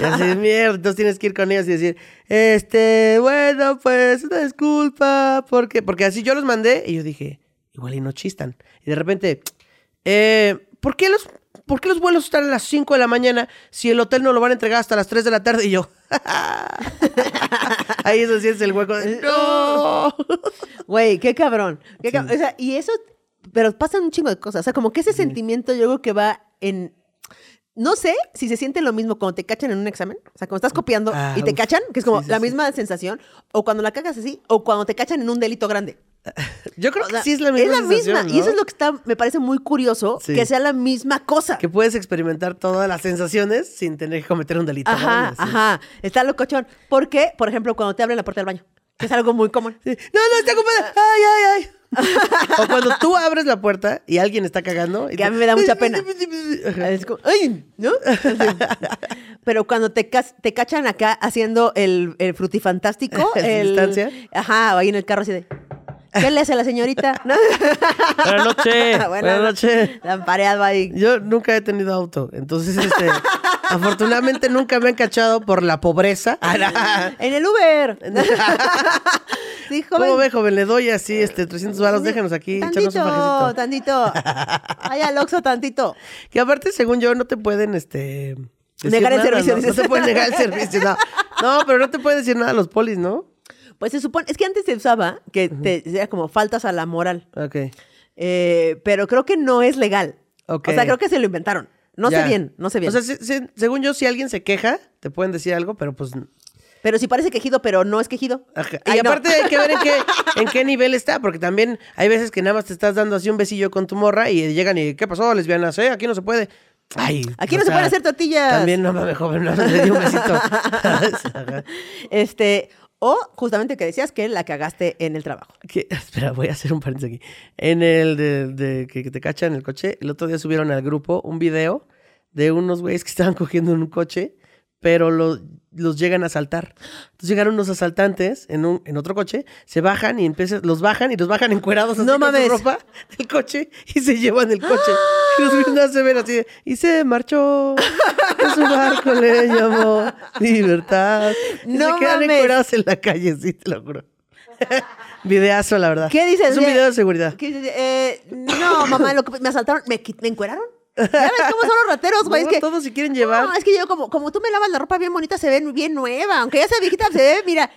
Y así, [laughs] mierda, entonces tienes que ir con ellos y decir, este, bueno, pues, una disculpa, porque, porque así yo los mandé y yo dije, igual y no chistan. Y de repente, eh, ¿por qué los, por qué los vuelos están a las 5 de la mañana si el hotel no lo van a entregar hasta las 3 de la tarde? Y yo, [laughs] ahí eso sí es el hueco de, no. [laughs] Güey, qué cabrón. Qué O sea, y eso, pero pasan un chingo de cosas. O sea, como que ese sentimiento yo creo que va en... No sé si se siente lo mismo cuando te cachan en un examen. O sea, cuando estás copiando Ah, y te uf. cachan, que es como Sí, sí, la sí. misma sensación, o cuando la cagas así, o cuando te cachan en un delito grande. [laughs] Yo creo O sea, que sí es la misma sensación, Y eso es lo que está, me parece muy curioso, Sí. que sea la misma cosa. Que puedes experimentar todas las sensaciones sin tener que cometer un delito. Ajá, grande, sí. ajá. Está locochón. Porque, por ejemplo, cuando te abren la puerta del baño, que es algo muy común. Sí. No, no, está ocupada. Ay, ay, ay. O cuando tú abres la puerta y alguien está cagando. y Que a mí me da mucha pena. Es como, ¡ay! ¿No? [laughs] Pero cuando te, te cachan acá haciendo el, el frutifantástico. [laughs] ¿Sin el, distancia? Ajá, o ahí en el carro así de. ¿Qué le hace a la señorita? ¿No? [laughs] Buenas noches. Buenas noches. Lampareado ahí. Yo nunca he tenido auto, entonces, este, afortunadamente nunca me han cachado por la pobreza. En el Uber. [laughs] sí, joven. ¿Cómo ve, joven? Le doy así, este, 300 baros, déjanos aquí, echarnos un. Tantito, tantito. [laughs] Ay, al Oxxo, tantito. Que aparte, según yo, no te pueden, este... Negar el servicio, ¿no? No dices. te pueden negar el servicio, no. No, pero no te pueden decir nada a los polis, ¿no? Pues se supone, es que antes se usaba que te era como faltas a la moral. Ok. Eh, pero creo que no es legal. Ok. O sea, creo que se lo inventaron. No Ya. sé bien, no sé bien. O sea, si- si- según yo, si alguien se queja, te pueden decir algo, pero pues... pero si parece quejido, pero no es quejido. ajá. Ay, Y no. aparte hay que ver en qué, [laughs] en qué nivel está, porque también hay veces que nada más te estás dando así un besillo con tu morra y llegan y ¿qué pasó, lesbianas? ¿Eh? Aquí no se puede. Ay, Aquí no se sea, pueden hacer tortillas. También no mames, joven, no, le di un besito. [laughs] [laughs] Este, o justamente que decías que la cagaste en el trabajo. [laughs] Espera, voy a hacer un paréntesis aquí. En el de, de que te cachan en el coche, el otro día subieron al grupo un video de unos güeyes que estaban cogiendo en un coche, pero lo- los llegan a asaltar. Entonces llegaron unos asaltantes en, un, en otro coche, se bajan y empiezan, los bajan y los bajan encuerados así No con su ropa del coche y se llevan el coche. Y los güeyes nada se ven así de, y se marchó. En su barco le llamó libertad. Y No se quedan mames. encuerados en la calle, sí, te lo juro. [laughs] Videazo, la verdad. ¿Qué dices? Es un video de seguridad. ¿qué dices? Eh, no, mamá, lo que- me asaltaron. ¿Me, me encueraron? Ya ves cómo son los rateros, güey. No, es que todos si quieren llevar. No, es que yo como, como tú me lavas la ropa bien bonita, se ve bien nueva. Aunque ya sea viejita, se ve, mira.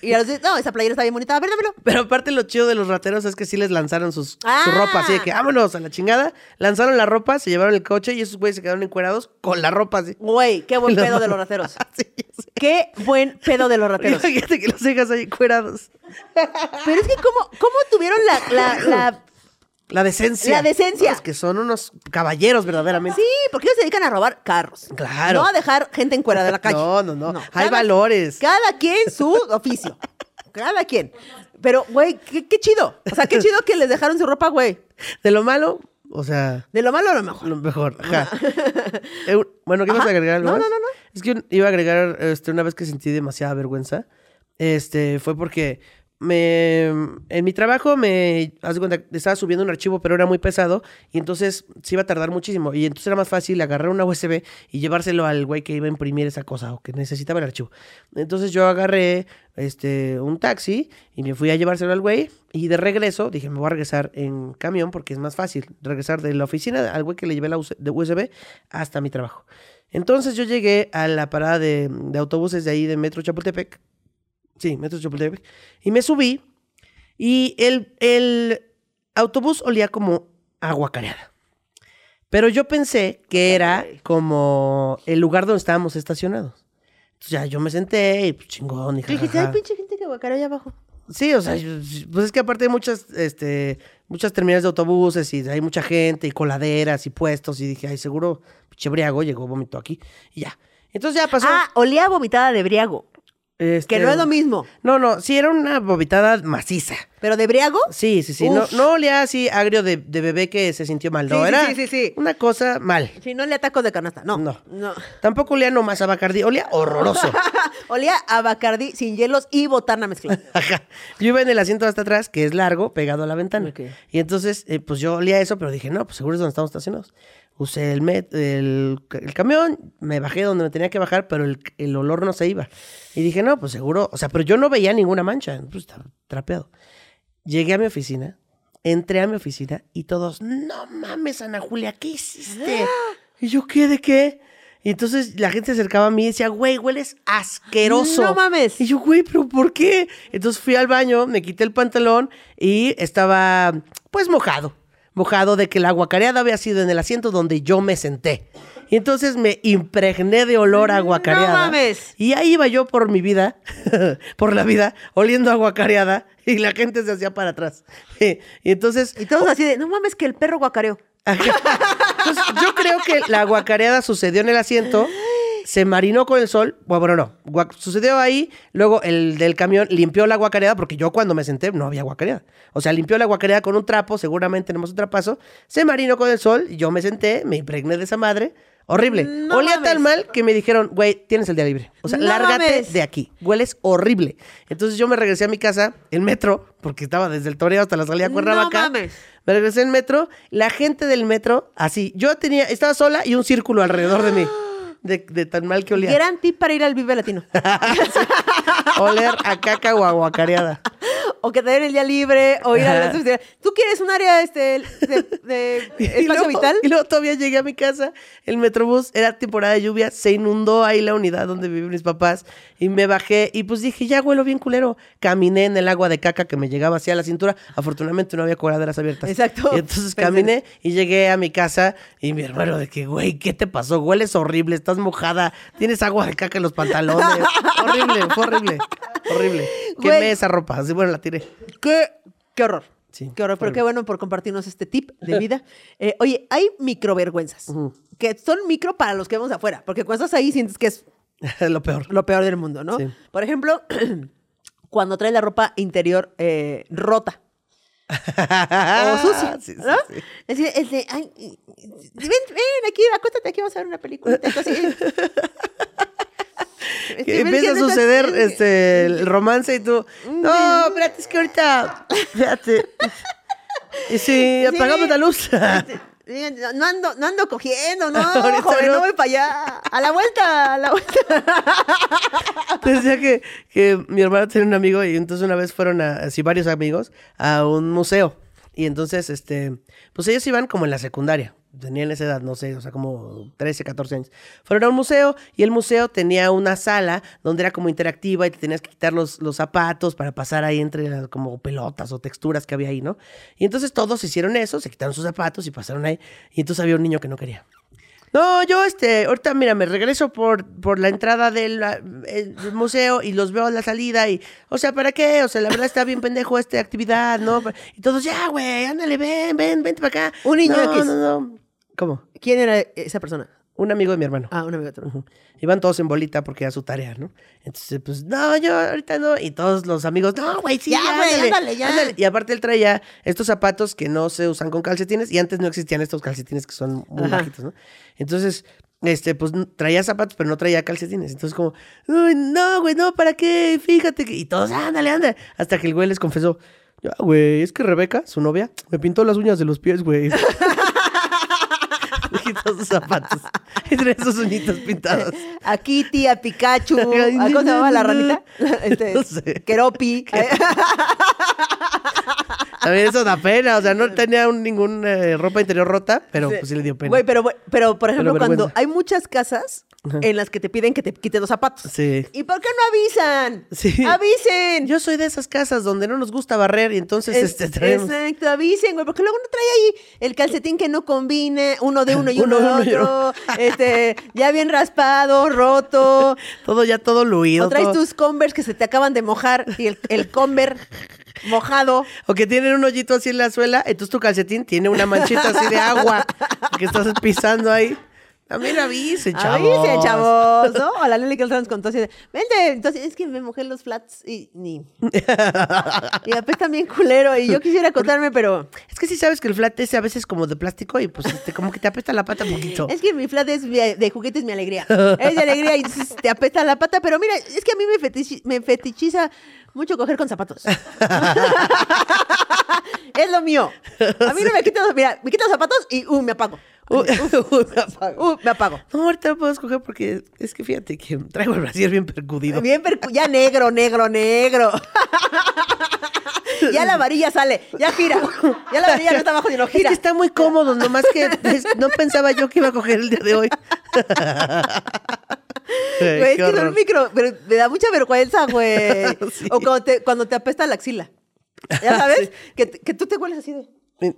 Y a los no, esa playera está bien bonita. A ver, dámelo. Pero aparte lo chido de los rateros es que sí les lanzaron sus, Ah. su ropa, así de que vámonos a la chingada. Lanzaron la ropa, se llevaron el coche y esos güeyes se quedaron encuerados con la ropa así. Güey, qué buen [laughs] pedo de los rateros. [laughs] Sí, sé. Qué buen pedo de los rateros. Imagínate que los dejas ahí encuerados. Pero es que, ¿cómo, cómo tuvieron la, la, la- La decencia. La decencia. No, es que son unos caballeros verdaderamente. Sí, porque ellos se dedican a robar carros. Claro. No a dejar gente en cuera de la [laughs] calle. No, no, no. Hay cada- valores. Cada quien su oficio. [laughs] Cada quien. Pero, güey, qué, qué chido. O sea, qué chido que les dejaron su ropa, güey. De lo malo, o sea, De lo malo a lo mejor. lo mejor. Ajá. [laughs] Eh, bueno, ¿qué vas a agregar algo No, más? no, no, no. Es que iba a agregar, este, una vez que sentí demasiada vergüenza, este, fue porque me, en mi trabajo me, haz de cuenta, estaba subiendo un archivo, pero era muy pesado, y entonces se iba a tardar muchísimo, y entonces era más fácil agarrar una USB y llevárselo al güey que iba a imprimir esa cosa, o que necesitaba el archivo. Entonces yo agarré, este, un taxi, y me fui a llevárselo al güey, y de regreso, dije, me voy a regresar en camión, porque es más fácil regresar de la oficina al güey que le llevé la USB hasta mi trabajo. Entonces yo llegué a la parada de autobuses de ahí de Metro Chapultepec. Sí, Metro Chapultepec. Y me subí y el, el autobús olía como aguacareada. Pero yo pensé que era como el lugar donde estábamos estacionados. Entonces ya yo me senté y pues, chingón. Y dijiste, jajaja. ay, pinche gente que guacara allá abajo. Sí, o sea, pues es que aparte hay muchas, este, muchas terminales de autobuses y hay mucha gente y coladeras y puestos y dije, ay, seguro, pinche briago llegó, vomitó aquí y ya. Entonces ya pasó. Ah, olía vomitada de briago. Este, Que no es lo mismo. No, no, sí, era una vomitada maciza. Pero de briago, Sí, sí, sí. No, Uf. no olía así agrio de, de bebé que se sintió mal. No, Sí, sí, era sí, sí, sí. una cosa mal. si no le tacos de canasta. No. No. No. Tampoco olía nomás a Bacardí, olía horroroso. [laughs] olía a Bacardí sin hielos y botana mezclada. [laughs] Ajá. Yo iba en el asiento hasta atrás, que es largo, pegado a la ventana. Y entonces, eh, pues yo olía eso, pero dije, no, pues seguro es donde estamos estacionados. Usé el, met- el, el camión, me bajé donde me tenía que bajar, pero el, el olor no se iba. Y dije, no, pues seguro, o sea, pero yo no veía ninguna mancha, pues estaba trapeado. Llegué a mi oficina, entré a mi oficina y todos, no mames, Ana Julia, ¿qué hiciste? Y yo, ¿qué? ¿De qué? Y entonces la gente se acercaba a mí y decía, güey, hueles asqueroso. No mames. Y yo, güey, ¿pero por qué? Entonces fui al baño, me quité el pantalón y estaba, pues, mojado. Mojado de que la aguacareada había sido en el asiento donde yo me senté. Y entonces me impregné de olor a aguacareada. No mames. Y ahí iba yo por mi vida, [laughs] por la vida, oliendo a aguacareada y la gente se hacía para atrás. y entonces Y todos así de, no mames que el perro guacareó. Entonces, yo creo que la aguacareada sucedió en el asiento, se marinó con el sol. Bueno, no, sucedió ahí. Luego el del camión limpió la aguacareada, porque yo cuando me senté no había aguacareada. O sea, limpió la aguacareada con un trapo, seguramente tenemos un trapazo. Se marinó con el sol, yo me senté, me impregné de esa madre. Horrible. No Olía mames. tan mal que me dijeron, güey, tienes el día libre. O sea, No lárgate mames. de aquí. Hueles horrible. Entonces yo me regresé a mi casa, en metro, porque estaba desde el Toreo hasta la salida No Cuernavaca. mames. Me regresé en metro, la gente del metro, así, yo tenía, estaba sola y un círculo alrededor de mí, [gasps] de, de tan mal que olía. Gran tip para ir al Vive Latino. [laughs] Oler a caca o aguacareada. O que te den el día libre, o ir a la. ¿Tú quieres un área este, de, de [laughs] Y espacio luego- vital? Y luego todavía llegué a mi casa, el metrobús, era temporada de lluvia, se inundó ahí la unidad donde viven mis papás y me bajé y pues dije, ya huelo bien culero. Caminé en el agua de caca que me llegaba hacia la cintura. Afortunadamente no había coladeras abiertas. Exacto. Y entonces caminé y llegué a mi casa y mi hermano de que, güey, ¿qué te pasó? Hueles horrible, estás mojada, tienes agua de caca en los pantalones. [laughs] horrible, fue horrible, horrible. Quemé esa ropa, así bueno, la tiré. ¿Qué, qué horror. Sí, Qué horror, pero qué bueno por compartirnos este tip de vida. [laughs] Eh, oye, hay microvergüenzas Ujú. que son micro para los que vemos afuera, porque cuando estás ahí sientes que es [laughs] Lo peor. lo peor del mundo, ¿no? Sí. Por ejemplo, [clears throat] cuando traes la ropa interior eh, rota o sucia, [laughs] Sí, ¿no? Es decir, es de, ay, ven, ven aquí, acuéstate aquí, vamos a ver una película. Así. [laughs] Que empieza a ¿qué andas suceder este el romance y tú, no, espérate, es que ahorita, [laughs] espérate. Y si apagamos la luz. [laughs] No ando, no ando cogiendo, no, joven, no. no voy para allá. A la vuelta, a la vuelta. Decía que, que mi hermana tenía un amigo y entonces una vez fueron a, así varios amigos a un museo. Y entonces, este, pues ellos iban como en la secundaria. Tenían esa edad, no sé, o sea, como 13, 14 años. Fueron a un museo y el museo tenía una sala donde era como interactiva y te tenías que quitar los, los zapatos para pasar ahí entre las como pelotas o texturas que había ahí, ¿no? Y entonces todos hicieron eso, se quitaron sus zapatos y pasaron ahí. Y entonces había un niño que no quería. No, yo este, ahorita mira, me regreso por, por la entrada del ah, el museo y los veo a la salida y, o sea, ¿para qué? O sea, la verdad está bien pendejo esta actividad, ¿no? Y todos, ya, güey, ándale, ven, ven, vente para acá. Un niño no, X. no, no. ¿Cómo? ¿Quién era esa persona? Un amigo de mi hermano. Ah, un amigo tuyo. Ujú. Iban todos en bolita porque era su tarea, ¿no? Entonces, pues, no, yo ahorita no. Y todos los amigos, no, güey, sí, Ya, güey, ándale, ándale, ya. ándale". Y aparte él traía estos zapatos que no se usan con calcetines y antes no existían estos calcetines que son muy Ajá. bajitos, ¿no? Entonces, este, pues n- traía zapatos, pero no traía calcetines. Entonces, como, "Uy, no, güey, no, ¿para qué? Fíjate que. Y todos, ándale, ándale. Hasta que el güey les confesó, ya, güey, es que Rebeca, su novia, me pintó las uñas de los pies, güey. [laughs] Quitó sus zapatos. [laughs] Y traía sus uñitas pintadas. Aquí, tía Pikachu. [laughs] ¿ah, ¿Cómo se llamaba la ranita? [laughs] Este, No sé. Keropi. También eso da pena, o sea, no tenía un- ningún eh, ropa interior rota, pero pues sí le dio pena. Güey, pero, pero por ejemplo, cuando hay muchas casas en las que te piden que te quites los zapatos. Sí. ¿Y por qué no avisan? Sí. ¡Avisen! Yo soy de esas casas donde no nos gusta barrer y entonces Es- este, traemos... Exacto, avisen, güey, porque luego uno trae ahí el calcetín que no combine, uno de uno y uno, Uno de uno otro, [laughs] este, ya bien raspado, roto, Todo ya todo luido. o traes todo- tus Converse que se te acaban de mojar y el, el Converse mojado. O que tienen un hoyito así en la suela, entonces tu calcetín tiene una manchita así de agua que estás pisando ahí. También avisen, [laughs] chavos. Avisen, chavos, ¿no? O la Nelly que nos contó así de, vente, entonces es que me mojé los flats y ni... [laughs] y apesta bien culero y yo quisiera contarme, pero Es que sí sabes que el flat ese a veces como de plástico y pues este, como que te apesta la pata un poquito. Es que mi flat es de juguetes mi alegría. [laughs] Es de alegría y te apesta la pata, pero mira, es que a mí me, fetichi- me fetichiza mucho coger con zapatos. es lo mío. A mí no me quito, mira, me quito los zapatos y uh, me apago. [laughs] [laughs] Me apago. Uh, me apago. No, ahorita no puedo escoger porque es que fíjate que traigo el brasier bien percudido. Bien percu- ya negro, negro, negro. [laughs] ya la varilla sale, ya gira. Ya la varilla no está abajo, sino Es gira. que está muy cómodo, nomás que es- no pensaba yo que iba a coger el día de hoy. Güey, es que son horror. micro, pero me da mucha vergüenza, güey. Sí. O cuando te, cuando te apesta la axila. ¿Ya sabes? que, que tú te hueles así de...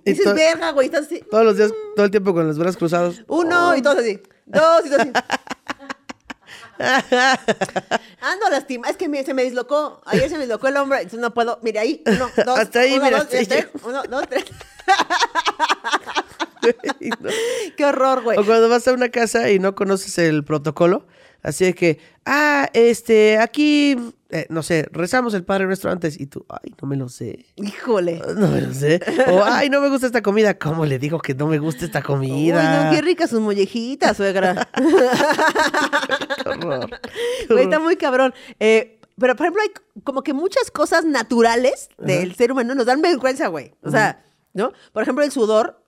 Dices, verga, güey, estás así. Todos los días, todo el tiempo con los brazos cruzados. Uno y dos así. Dos y dos así. [laughs] Ando lastima. Es que me- se me dislocó. Ayer se me dislocó el hombro. Entonces no puedo. Mire ahí. Uno, [laughs] dos. Hasta ahí, uno, mira, dos, tres. Uno, dos, tres. [laughs] Qué horror, güey. O cuando vas a una casa y no conoces el protocolo, así de que, ah, este, aquí, eh, no sé, rezamos el Padre Nuestro antes y tú, ay, no me lo sé. Híjole. [laughs] No me lo sé. O, ay, no me gusta esta comida. ¿Cómo le digo que no me gusta esta comida? Uy, no, qué ricas sus mollejitas, suegra. [laughs] Qué horror. [laughs] Qué está muy cabrón. Eh, pero, por ejemplo, hay como que muchas cosas naturales del ser humano nos dan vergüenza, güey. O sea, ¿no? Por ejemplo, el sudor,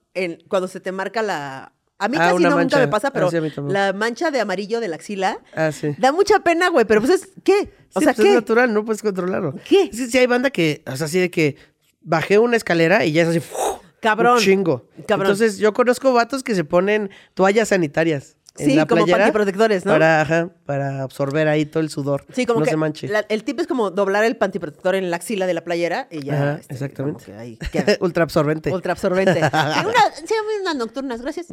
cuando se te marca la... A mí Ah, casi no mancha. nunca me pasa, Ah, pero sí, la mancha de amarillo de la axila Ah, sí. da mucha pena, güey. Pero pues es, ¿qué? O Sí, sea, pues es natural, no puedes controlarlo. ¿Qué? Sí, sí hay banda que, o sea, así de que bajé una escalera y ya es así, ¡fu! Cabrón. Un chingo. Cabrón. Entonces, yo conozco vatos que se ponen toallas sanitarias. En Sí, la como playera pantiprotectores, ¿no? Para, ajá, para absorber ahí todo el sudor. Sí, como no que se manche. la- el tip es como doblar el pantiprotector en la axila de la playera y ya. Ajá, este, exactamente. que ahí. [laughs] Ultra absorbente. Ultra absorbente. [laughs] Sí, una, sí, unas nocturnas, gracias.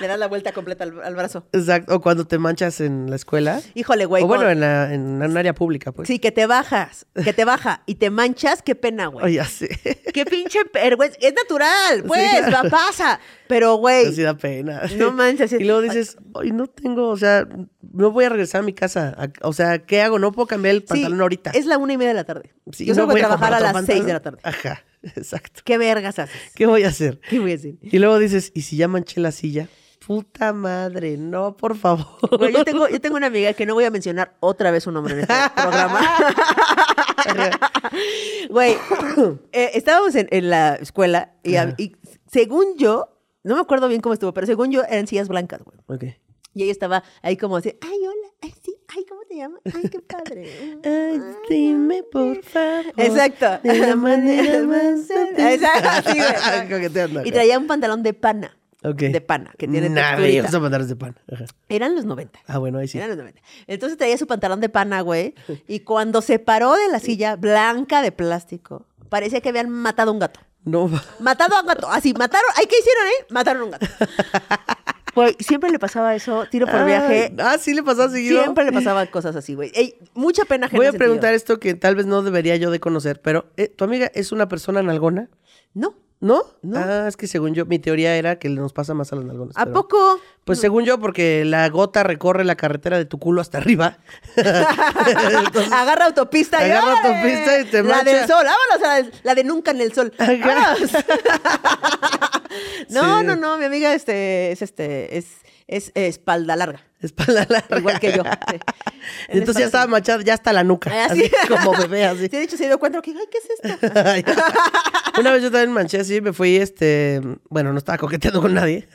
Le [laughs] das la vuelta completa al, al brazo. Exacto. O cuando te manchas en la escuela. Híjole, güey. o bueno, en, la- en un área pública, pues. Sí, que te bajas, que te baja y te manchas, qué pena, güey. Oye, así. Qué pinche vergüenza. Es natural, pues, claro. va- pasa. Pero, güey, Así da pena. No manches, sí. Y luego dices, ay, no tengo, o sea, no voy a regresar a mi casa. A- O sea, ¿qué hago? No puedo cambiar el pantalón ahorita. es la una y media de la tarde. Sí, Yo no salgo voy a trabajar a comprar las seis de pantalón. la tarde. Ajá, [laughs] exacto. ¿Qué vergas haces? ¿Qué voy a hacer? [laughs] ¿Qué voy a decir? Y luego dices, ¿y si ya manché la silla? Puta madre, no, por favor. Güey, yo tengo, yo tengo una amiga que no voy a mencionar otra vez su nombre en este [laughs] programa. Güey, eh, estábamos en, en la escuela y según yo, no me acuerdo bien cómo estuvo, pero según yo eran sillas blancas, güey. Ok. Y ella estaba ahí como así, ay, hola, ay, sí, ay, ¿cómo te llamas? Ay, qué padre. [laughs] Ay, dime, por favor. Exacto. De la [laughs] manera más Exacto, [laughs] así, güey. Y traía un pantalón de pana. Ok. de pana, que tiene Nadie texturita. pantalones de pan. Ajá. Eran los 90. Ah, bueno, ahí sí. Eran los 90. Entonces traía su pantalón de pana, güey. Y cuando se paró de la silla blanca de plástico, parecía que habían matado a un gato. No. Matado a un gato. Así, mataron. ¿Ay, qué hicieron ahí? Mataron a un gato. Güey, [laughs] siempre le pasaba eso, tiro por viaje. Ah, sí le pasó seguido. Siempre le pasaban cosas así, güey. Ey, mucha pena Voy a sentido. preguntar esto que tal vez no debería yo de conocer, pero eh, ¿tu amiga es una persona nalgona? No. ¿No? No. Ah, es que según yo, mi teoría era que nos pasa más a las nalgonas. ¿A pero- poco? Pues según yo, porque la gota recorre la carretera de tu culo hasta arriba. [laughs] Entonces, Agarra autopista y Agarra ¡órale! autopista y te La del sol, vámonos a la, la de nunca en el sol. Ajá. Vámonos. [laughs] [laughs] no, Sí. no, no, mi amiga este, es este, es, es, eh, espalda larga. espalda larga. Igual que yo. sí. [laughs] Entonces ya estaba manchada, ya hasta la nuca. Ah, así sí. [laughs] como bebé, así. Sí, de hecho se dio cuenta que, ay, ¿qué es esto? [laughs] Una vez yo también manché así, me fui, este, bueno, no estaba coqueteando con nadie.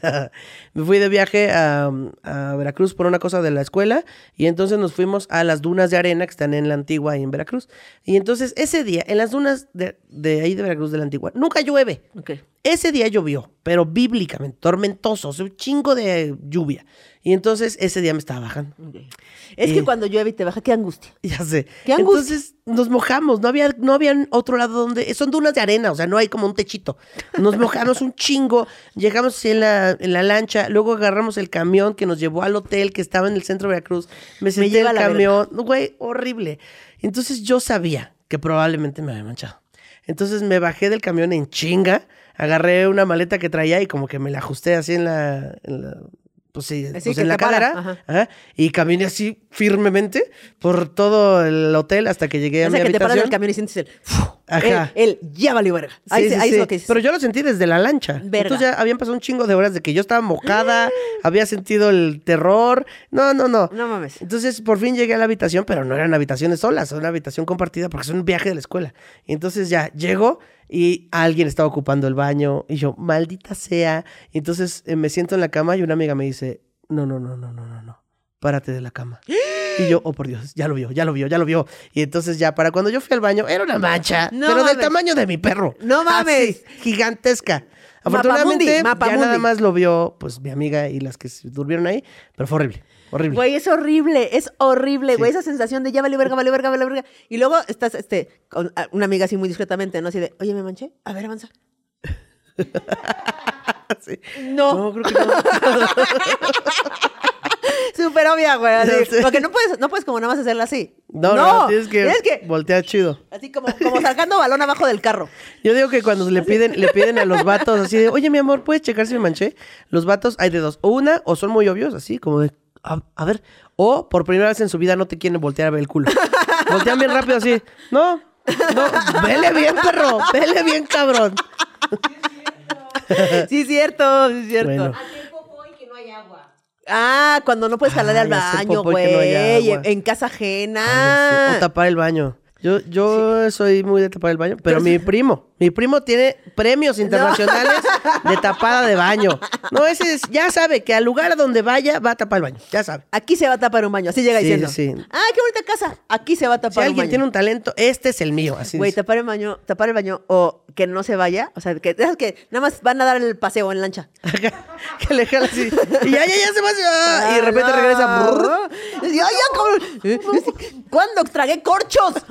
me fui de viaje a, a Veracruz por una cosa de la escuela y entonces nos fuimos a las dunas de arena que están en la antigua ahí en Veracruz. Y entonces ese día, en las dunas de, de ahí de Veracruz de la antigua, nunca llueve. Ok. Ese día llovió, pero bíblicamente, tormentoso, o sea, un chingo de lluvia. Y entonces ese día me estaba bajando. Es que cuando llueve y te baja, qué angustia. Ya sé. Qué angustia. Entonces nos mojamos, no había, no había otro lado donde. Son dunas de arena, o sea, no hay como un techito. Nos mojamos un chingo, llegamos así en la, en la lancha, luego agarramos el camión que nos llevó al hotel que estaba en el centro de Veracruz. Me senté en el camión, güey, horrible. Entonces yo sabía que probablemente me había manchado. Entonces me bajé del camión en chinga, agarré una maleta que traía y como que me la ajusté así en la. en la- pues sí, pues en la cadera. ajá. Ajá, y caminé así firmemente por todo el hotel hasta que llegué a Es mi que te paras del camión y sientes el... Ajá. El ya valió verga. Ahí, Sí, se- sí, ahí sí. es lo que. Pero yo lo sentí desde la lancha. Verga. Entonces ya habían pasado un chingo de horas de que yo estaba mojada, [gasps] había sentido el terror. No, no, no. No mames. Entonces por fin llegué a la habitación, pero no eran habitaciones solas, era una habitación compartida porque es un viaje de la escuela. Y entonces ya llego y alguien estaba ocupando el baño y yo, maldita sea. Y entonces eh, me siento en la cama y una amiga me dice, no, no, no, no, no, no, no, párate de la cama. Y yo, oh por Dios, ya lo vio, ya lo vio, ya lo vio. Y entonces ya para cuando yo fui al baño era una mancha, No pero del tamaño de mi perro. No mames. Así, gigantesca. Mapamundi, Afortunadamente ya nada más lo vio pues mi amiga y las que se durmieron ahí, pero fue horrible, horrible. Güey, es horrible, es horrible, güey. Esa sensación de ya vale verga, vale verga, vale verga. Y luego estás, este, con una amiga así muy discretamente, ¿no? Así de, oye, me manché. A ver, avanza. [laughs] Sí. No, No, creo que no. [laughs] súper obvia, güey. así. Porque no puedes, no puedes como nada más hacerla así. No, no, tienes que, voltear chido. así como, como sacando balón abajo del carro. Yo digo que cuando le piden, le piden a los vatos así de, oye, mi amor, ¿puedes checar si me manché? Los vatos hay de dos. O una, o son muy obvios, así como de, a, a ver. O por primera vez en su vida no te quieren voltear a ver el culo. [laughs] Voltean bien rápido así. No, no, vele bien, perro. Vele bien, cabrón. Sí, es cierto, sí, es cierto. Bueno. Y que no hay agua. Ah, cuando no puedes jalar al baño, no güey. en casa ajena. O tapar el baño. Yo, yo soy muy de tapar el baño, pero mi primo, mi primo tiene premios internacionales de tapada de baño. No, ese es- ya sabe que al lugar a donde vaya va a tapar el baño, ya sabe. Aquí se va a tapar un baño. Así llega Sí, diciendo. sí. Ah, qué bonita casa. Aquí se va a tapar Si un alguien baño. tiene un talento, este es el mío. Así Güey, tapar el baño, tapar el baño o que no se vaya. O sea, que, nada más van a dar el paseo en lancha. [laughs] que le jala así. Y ya, ya, ya se va. va, y de repente Ah, regresa. no. brrr. Y ¡Ay, ya, cabrón! [laughs] ¿Cuándo tragué corchos? [laughs]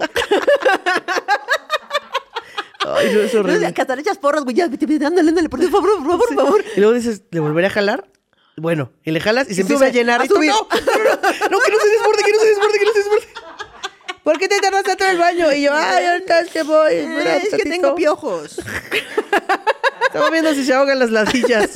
Ay, no, es horrible. Que hasta le echas porros, güey. Ya, ándale, ándale, por favor, por favor, por favor. Y luego dices, ¿le volveré a jalar? Bueno, y le jalas y se empieza a llenar. y tú, [laughs] no, no, no, que no se desborde, que no se desborde, que no se desborde. ¿Por qué te tardaste en el baño? Y yo, ay, ahorita es que voy. Eh, es que tantito". tengo piojos. [laughs] Estaba viendo si se ahogan las ladillas.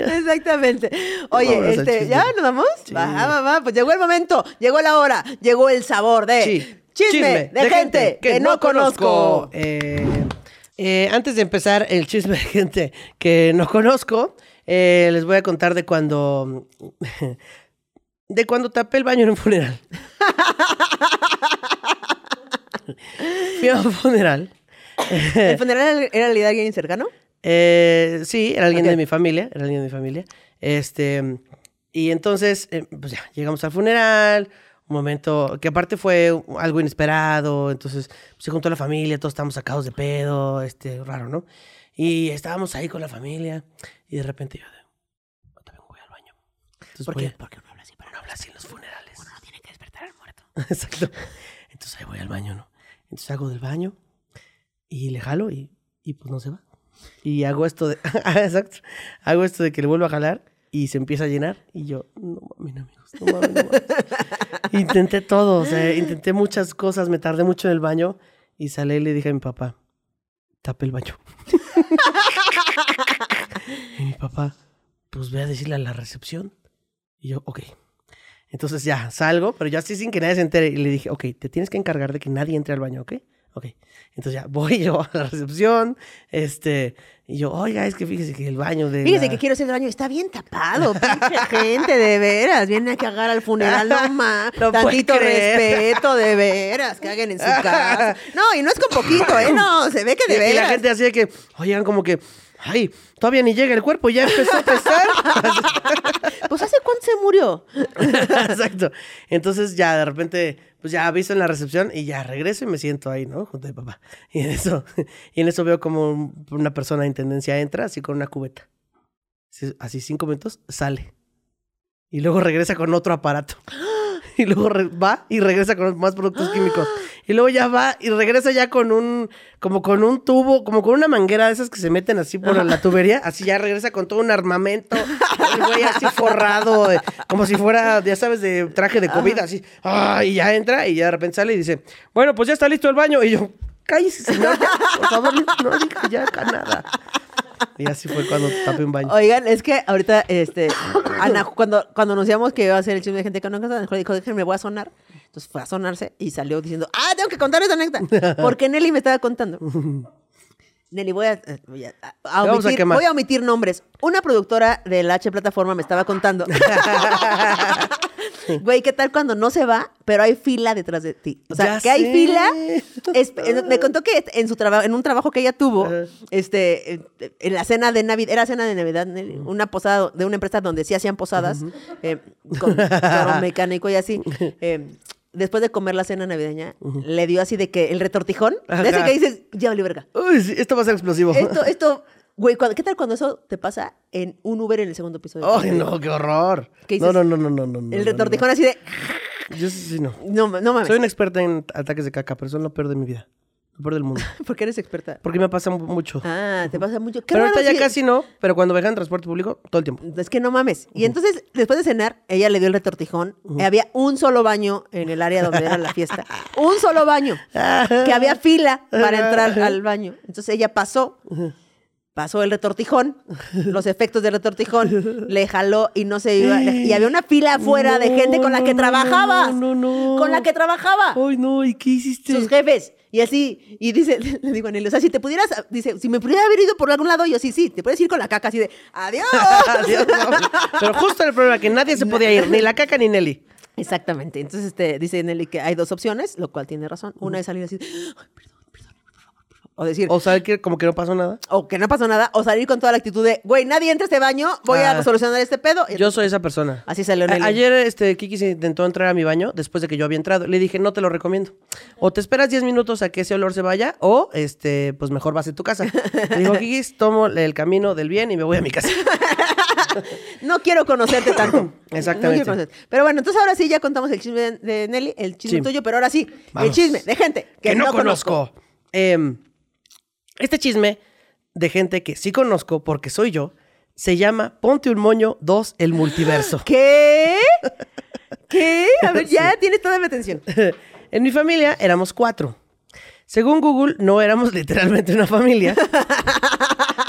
Exactamente. Oye, Vámonos este. ¿ya nos vamos? Sí. Va, va, va. Pues llegó el momento, llegó la hora, llegó el sabor de Sí. Chisme, de, gente, que, no conozco. Eh, eh, antes de empezar el chisme de gente que no conozco, eh, les voy a contar de cuando. De cuando tapé el baño en un funeral. [laughs] Fui a un funeral. ¿El funeral era el de alguien cercano? Eh, sí, era alguien de mi familia, era alguien de mi familia. Este, y entonces, eh, pues ya, llegamos al funeral, un momento que aparte fue algo inesperado, entonces se juntó la familia, todos estábamos sacados de pedo, este, raro, ¿no? Y estábamos ahí con la familia y de repente yo, de, "Ahorita vengo, voy al baño. Entonces ¿Por voy qué? Porque uno habla así para no habla así en los funerales. Uno no tiene que despertar al muerto. [laughs] Exacto. Entonces ahí voy al baño, ¿no? Entonces hago del baño y le jalo y, y pues no se va. Y hago esto de. [laughs] Exacto. Hago esto de que le vuelvo a jalar y se empieza a llenar. Y yo, no mames, amigos, no mames, no mames. [laughs] intenté todo, o sea, intenté muchas cosas, me tardé mucho en el baño y salí y le dije a mi papá, tape el baño. [laughs] y mi papá, pues ve a decirle a la recepción. Y yo, ok. Entonces ya salgo, pero ya así sin que nadie se entere. Y le dije, ok, te tienes que encargar de que nadie entre al baño, ¿ok? Ok. Entonces ya [laughs] voy yo a la recepción, este, y yo, oiga, es que fíjese que el baño de. Fíjese la- que quiero hacer el baño. Está bien tapado, pinche [laughs] gente, de veras. Viene a cagar al funeral, no [laughs] más. No Tantito respeto, de veras. Que hagan en su casa. No, y no es con poquito, ¿eh? No, se ve que de Y, y veras. la gente así de que, oigan, como que, ay, todavía ni llega el cuerpo, ya empezó a pesar. [laughs] Pues ¿hace cuánto se murió? [laughs] Exacto. Entonces ya de repente, pues ya aviso en la recepción y ya regreso y me siento ahí, ¿no? Junto a mi papá. Y en eso, y en eso veo como un- una persona de intendencia entra así con una cubeta. Así, así cinco minutos, sale. Y luego regresa con otro aparato. [gasps] Y luego va y regresa con más productos químicos. Y luego ya va y regresa ya con un, como con un tubo, como con una manguera de esas que se meten así por la tubería. Así ya regresa con todo un armamento. El güey así forrado, como si fuera, ya sabes, de traje de COVID, así. Y ya entra y ya de repente sale y dice, bueno, pues ya está listo el baño. Y yo, cállese, señor, ya, por favor, no diga ya nada. Y así fue cuando tapé un baño. Oigan, es que ahorita, este, Ana, cuando, cuando anunciamos que iba a hacer el chisme de gente que no casa, dijo, déjenme, voy a sonar. Entonces fue a sonarse y salió diciendo, ah, tengo que contar esta anécdota. Porque Nelly me estaba contando. Nelly, voy a, eh, voy a- omitir, voy a omitir nombres. Una productora de la H plataforma me estaba contando. [laughs] Güey, ¿qué tal cuando no se va, pero hay fila detrás de ti? O sea, Ya que hay fila. es- me contó que en su trabajo, en un trabajo que ella tuvo, este, en la cena de Navidad, era cena de Navidad, Nelly, una posada de una empresa donde sí hacían posadas, eh, con toro [laughs] mecánico y así. eh, [laughs] después de comer la cena navideña, le dio así de que el retortijón, [laughs] de ese que dices, ya vale verga. Uy, sí, esto va a ser explosivo. Esto, [laughs] esto, güey, ¿qué tal cuando eso te pasa en un Uber en el segundo episodio? Ay, no, qué horror. ¿Qué no, dices? no, no, no, no, no. no, El no, retortijón así de. Yo sí, no. no, no mames, Soy una experta en ataques de caca, pero son lo peor de mi vida. Lo peor del mundo. [laughs] porque eres experta. Porque me pasa mu- mucho. Ah, te pasa mucho. Qué pero ahorita ya si- casi no, pero cuando viajan en transporte público, todo el tiempo. Es que no mames. Y entonces, después de cenar, ella le dio el retortijón. Había un solo baño en el área donde era la fiesta. [laughs] Un solo baño. Que había fila para entrar al baño. Entonces ella pasó. Pasó el retortijón, los efectos del retortijón, le jaló y no se iba. Y había una fila afuera de gente con la que no, trabajabas. no, no, no. Con la que trabajaba. Ay, no, ¿y qué hiciste? Sus jefes. Y así, y dice, [laughs] le digo a Nelly, o sea, si te pudieras, dice, si me pudiera haber ido por algún lado, yo sí, sí, te puedes ir con la caca así de, adiós. [laughs] Pero justo el problema, que nadie se podía ir, ni la caca ni Nelly. Exactamente. Entonces, este, dice Nelly que hay dos opciones, lo cual tiene razón. Una es salir así, "Ay, perdón, perdón, por favor, por favor". O decir, O saber que como que no pasó nada. o que no pasó nada, o salir con toda la actitud de, güey, nadie entra a este baño, voy Ah. a solucionar este pedo. Yo soy esa persona. Así salió Nelly. ayer este, Kiki se intentó entrar a mi baño después de que yo había entrado. Le dije, no te lo recomiendo. O te esperas 10 minutos a que ese olor se vaya, o este, pues mejor vas a tu casa. Le digo, Kiki, tomo el camino del bien y me voy a mi casa. [laughs] No quiero conocerte tanto. [laughs] Exactamente. No quiero conocerte. Pero bueno, entonces ahora sí ya contamos el chisme de, Nelly, el chisme Sí. tuyo, pero ahora sí, el chisme de gente que, que no, conozco. Em, este chisme de gente que sí conozco porque soy yo se llama Ponte un moño 2 el multiverso. [gasps] ¿Qué? ¿Qué? A ver, [laughs] ya tienes toda mi atención. [laughs] en mi familia éramos cuatro. Según Google, no éramos [laughs] literalmente una familia.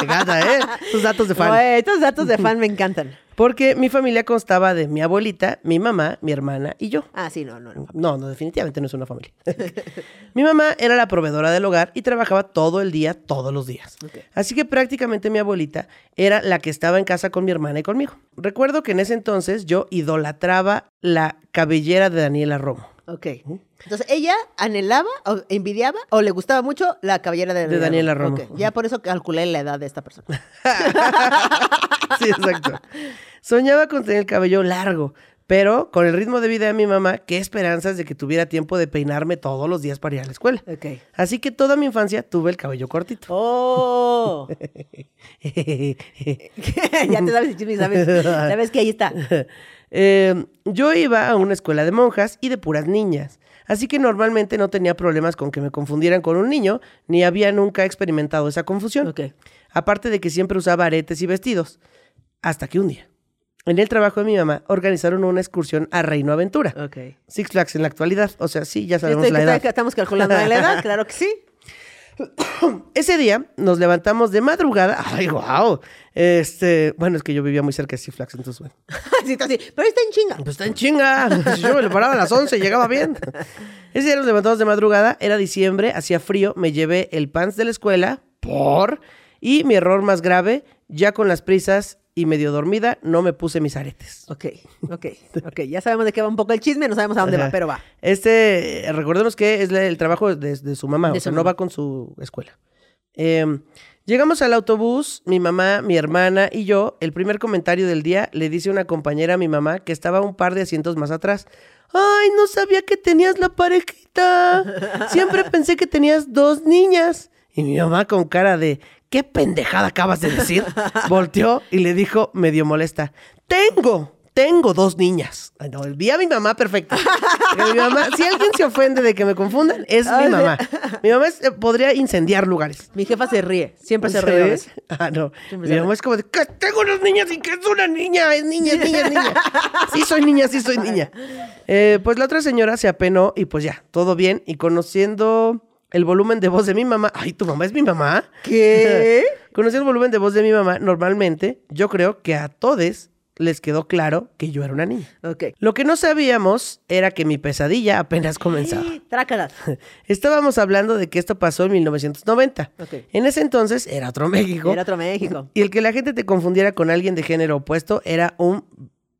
Encanta, ¿eh? Tus datos de fan. Güey, estos datos de fan me encantan. Porque mi familia constaba de mi abuelita, mi mamá, mi hermana y yo. Ah, sí, no, no, no. No, no, definitivamente no es una familia. [laughs] mi mamá era la proveedora del hogar y trabajaba todo el día, todos los días. Así que prácticamente mi abuelita era la que estaba en casa con mi hermana y conmigo. Recuerdo que en ese entonces yo idolatraba la cabellera de Daniela Romo. Ok. Entonces, ella anhelaba, o envidiaba, o le gustaba mucho la cabellera de Daniela, Daniela Romo. Ok, Ya por eso calculé la edad de esta persona. [laughs] sí, exacto. Soñaba con tener el cabello largo, Pero con el ritmo de vida de mi mamá, qué esperanzas de que tuviera tiempo de peinarme todos los días para ir a la escuela. Ok. Así que toda mi infancia tuve el cabello cortito. ¡Oh! [laughs] [laughs] ya te sabes el chisme sabes, sabes que ahí está. Eh, yo iba a una escuela de monjas y de puras niñas. Así que normalmente no tenía problemas con que me confundieran con un niño, ni había nunca experimentado esa confusión. Ok. Aparte de que siempre usaba aretes y vestidos. Hasta que un día, en el trabajo de mi mamá, organizaron una excursión a Reino Aventura. Ok. Six Flags en la actualidad. O sea, sí, ya sabemos Estoy- la edad. estamos calculando la edad, [laughs] claro que sí. [coughs] Ese día nos levantamos de madrugada. ¡Ay, wow! Este, bueno, es que yo vivía muy cerca de Six Flags, entonces, bueno. [laughs] Sí, está así, pero está en chinga. Pues está en chinga. Si Yo me lo paraba a las 11, llegaba bien. Ese día nos levantamos de madrugada, era diciembre, hacía frío, me llevé el pants de la escuela, por. Y mi error más grave, ya con las prisas y medio dormida, no me puse mis aretes. Ok, ok, ok. Ya sabemos de qué va un poco el chisme, no sabemos a dónde va, pero va. Este, recordemos que es el trabajo de, de su mamá, De o su sea, no va con su escuela. Eh, llegamos al autobús, mi mamá, mi hermana y yo. El primer comentario del día le dice una compañera a mi mamá que estaba un par de asientos más atrás. ¡Ay, no sabía que tenías la parejita! Siempre pensé que tenías dos niñas. Y mi mamá con cara de, ¿qué pendejada acabas de decir? [laughs] Volteó y le dijo, medio molesta, tengo, tengo dos niñas. No, vi a mi mamá perfecta. [laughs] Porque mi mamá, si alguien se ofende de que me confundan, es mi mamá. Mi mamá es- eh, podría incendiar lugares. Mi jefa se ríe, siempre se ríe. Ah, no. Siempre Mi se mamá ríe. es como de, tengo unas niñas y que es una niña, es niña, es niña, es niña. [laughs] Sí soy niña, sí soy niña. Eh, pues la otra señora se apenó y pues ya, todo bien. Y conociendo el volumen de voz de mi mamá, ay, ¿tu mamá es mi mamá? ¿Qué? [laughs] Conociendo el volumen de voz de mi mamá, normalmente yo creo que a todos les quedó claro que yo era una niña. Ok. Lo que no sabíamos era que mi pesadilla apenas comenzaba. [gasps] Trácalas. [laughs] Estábamos hablando de que esto pasó en 1990. Ok. En ese entonces era otro México. Era otro México. Y el que la gente te confundiera con alguien de género opuesto era un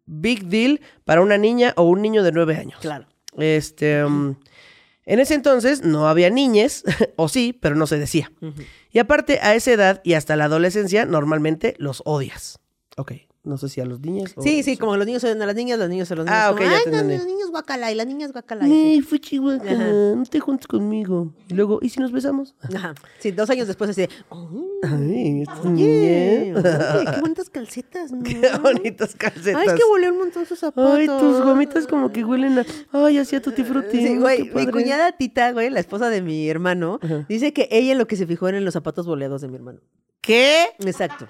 big deal para una niña o un niño de nueve años. Claro. Este, um, en ese entonces no había niñes, [laughs] o sí, pero no se decía. Y aparte, a esa edad y hasta la adolescencia, normalmente los odias. Ok, no sé si a los niños. o- Sí, sí, como los niños son a las niñas, los niños son los niños. Ah, como, ok, ya Ay, no, los niños guacala y las niñas guacala. Ay, fue chihuahua, Ajá. no te juntes conmigo. Y luego, ¿y si nos besamos? Ajá. Sí, dos años después así de, Ay, esta oye, niña. oye, qué bonitas calcetas, ¿no? [laughs] Qué bonitas calcetas. Ay, es que volé un montón sus zapatos. Ay, tus gomitas como que huelen a. Ay, así a tutti frutti. Sí, güey, mi cuñada Tita, güey, la esposa de mi hermano, dice que ella lo que se fijó era en los zapatos boleados de mi hermano. ¿Qué? Exacto.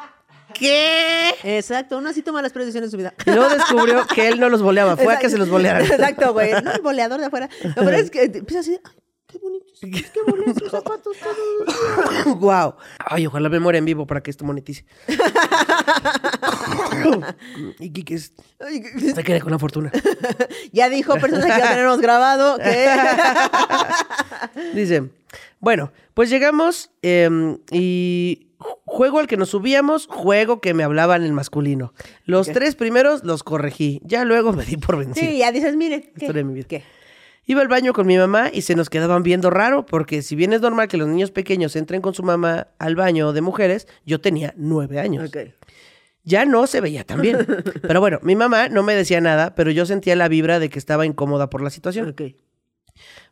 ¿Qué? Exacto, uno así toma las predecisiones en su vida. Y luego descubrió que él no los boleaba, fue a que se los bolearan. Exacto, güey. No, el boleador de afuera. No, pero es que empieza así, ay, qué bonitos. Bolean sus zapatos todos. wow. [laughs] Ay, ojalá me muera en vivo para que esto monetice. [laughs] y Kike es- se quede con la fortuna. [laughs] Ya dijo personas que ya tenemos grabado que... Dice, bueno, pues llegamos em, y juego al que nos subíamos, juego que me hablaban en masculino. Los tres primeros los corregí, ya luego me di por vencido. Sí, ya dices, mire. de mi vida. ¿Qué? Iba al baño con mi mamá y se nos quedaban viendo raro, porque si bien es normal que los niños pequeños entren con su mamá al baño de mujeres, yo tenía nueve años. Ya no se veía tan bien. [laughs] Pero bueno, mi mamá no me decía nada, pero yo sentía la vibra de que estaba incómoda por la situación.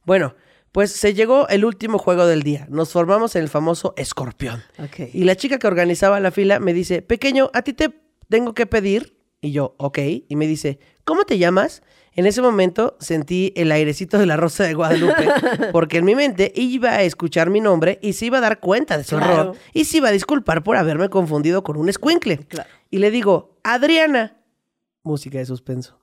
Bueno, pues se llegó el último juego del día. Nos formamos en el famoso escorpión. Ok. Y la chica que organizaba la fila me dice, pequeño, a ti te tengo que pedir. Y yo, ok. Y me dice, ¿cómo te llamas? En ese momento sentí el airecito de la Rosa de Guadalupe, [laughs] porque en mi mente iba a escuchar mi nombre y se iba a dar cuenta de su Claro. error y se iba a disculpar por haberme confundido con un escuincle. Claro. Y le digo, Adriana. Música de suspenso.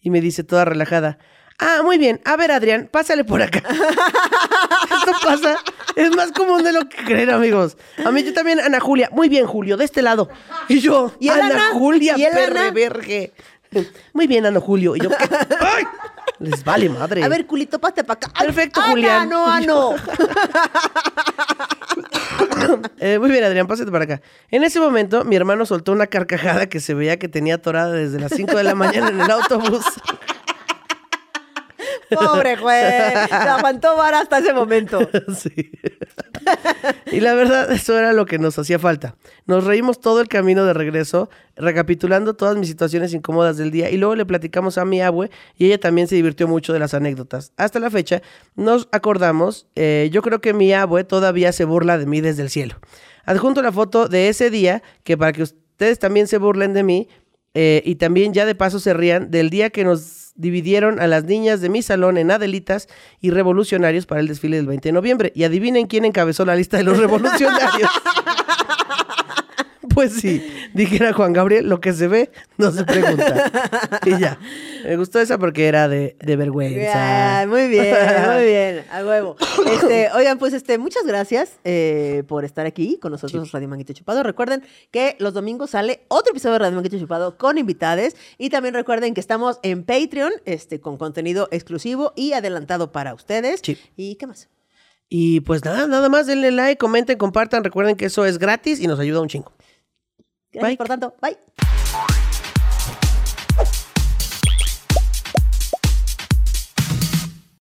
Y me dice toda relajada, ah, muy bien, a ver Adrián, pásale por acá. [laughs] Esto pasa, es más común de lo que creen, amigos. A mí yo también, Ana Julia, muy bien, Julio, de este lado. Y yo, ¿Y Ana Ana? Julia, ¿Y perreverge. Muy bien, Ana Julio. Y yo, ¿qué? [laughs] ¡Ay! Les vale madre. A ver, culito, pásate para acá. Ay, Perfecto, Ana, Julián. no, ah, [laughs] no. Eh, muy bien, Adrián, pásate para acá. En ese momento, mi hermano soltó una carcajada que se veía que tenía atorada desde las 5 de la mañana en el autobús. Pobre juez. Se aguantó vara hasta ese momento. [laughs] Sí. Y la verdad, eso era lo que nos hacía falta. Nos reímos todo el camino de regreso, recapitulando todas mis situaciones incómodas del día y luego le platicamos a mi abue y ella también se divirtió mucho de las anécdotas. Hasta la fecha nos acordamos, eh, yo creo que mi abue todavía se burla de mí desde el cielo. Adjunto la foto de ese día, que para que ustedes también se burlen de mí eh, y también ya de paso se rían del día que nos dividieron a las niñas de mi salón en Adelitas y Revolucionarios para el desfile del 20 de noviembre. Y adivinen quién encabezó la lista de los [laughs] revolucionarios. Pues sí, dijera Juan Gabriel, lo que se ve no se pregunta. Y ya. Me gustó esa porque era de, de vergüenza. Ay, muy bien, muy bien, a huevo. [coughs] Este, oigan, pues este, muchas gracias eh, por estar aquí con nosotros, Radio Manguito Chupado. Recuerden que los domingos sale otro episodio de Radio Manguito Chupado con invitades. Y también recuerden que estamos en Patreon, este, con contenido exclusivo y adelantado para ustedes. Sí. ¿Y qué más? Y pues nada, nada más, denle like, comenten, compartan. Recuerden que eso es gratis y nos ayuda un chingo. Gracias Bye. por tanto. Bye.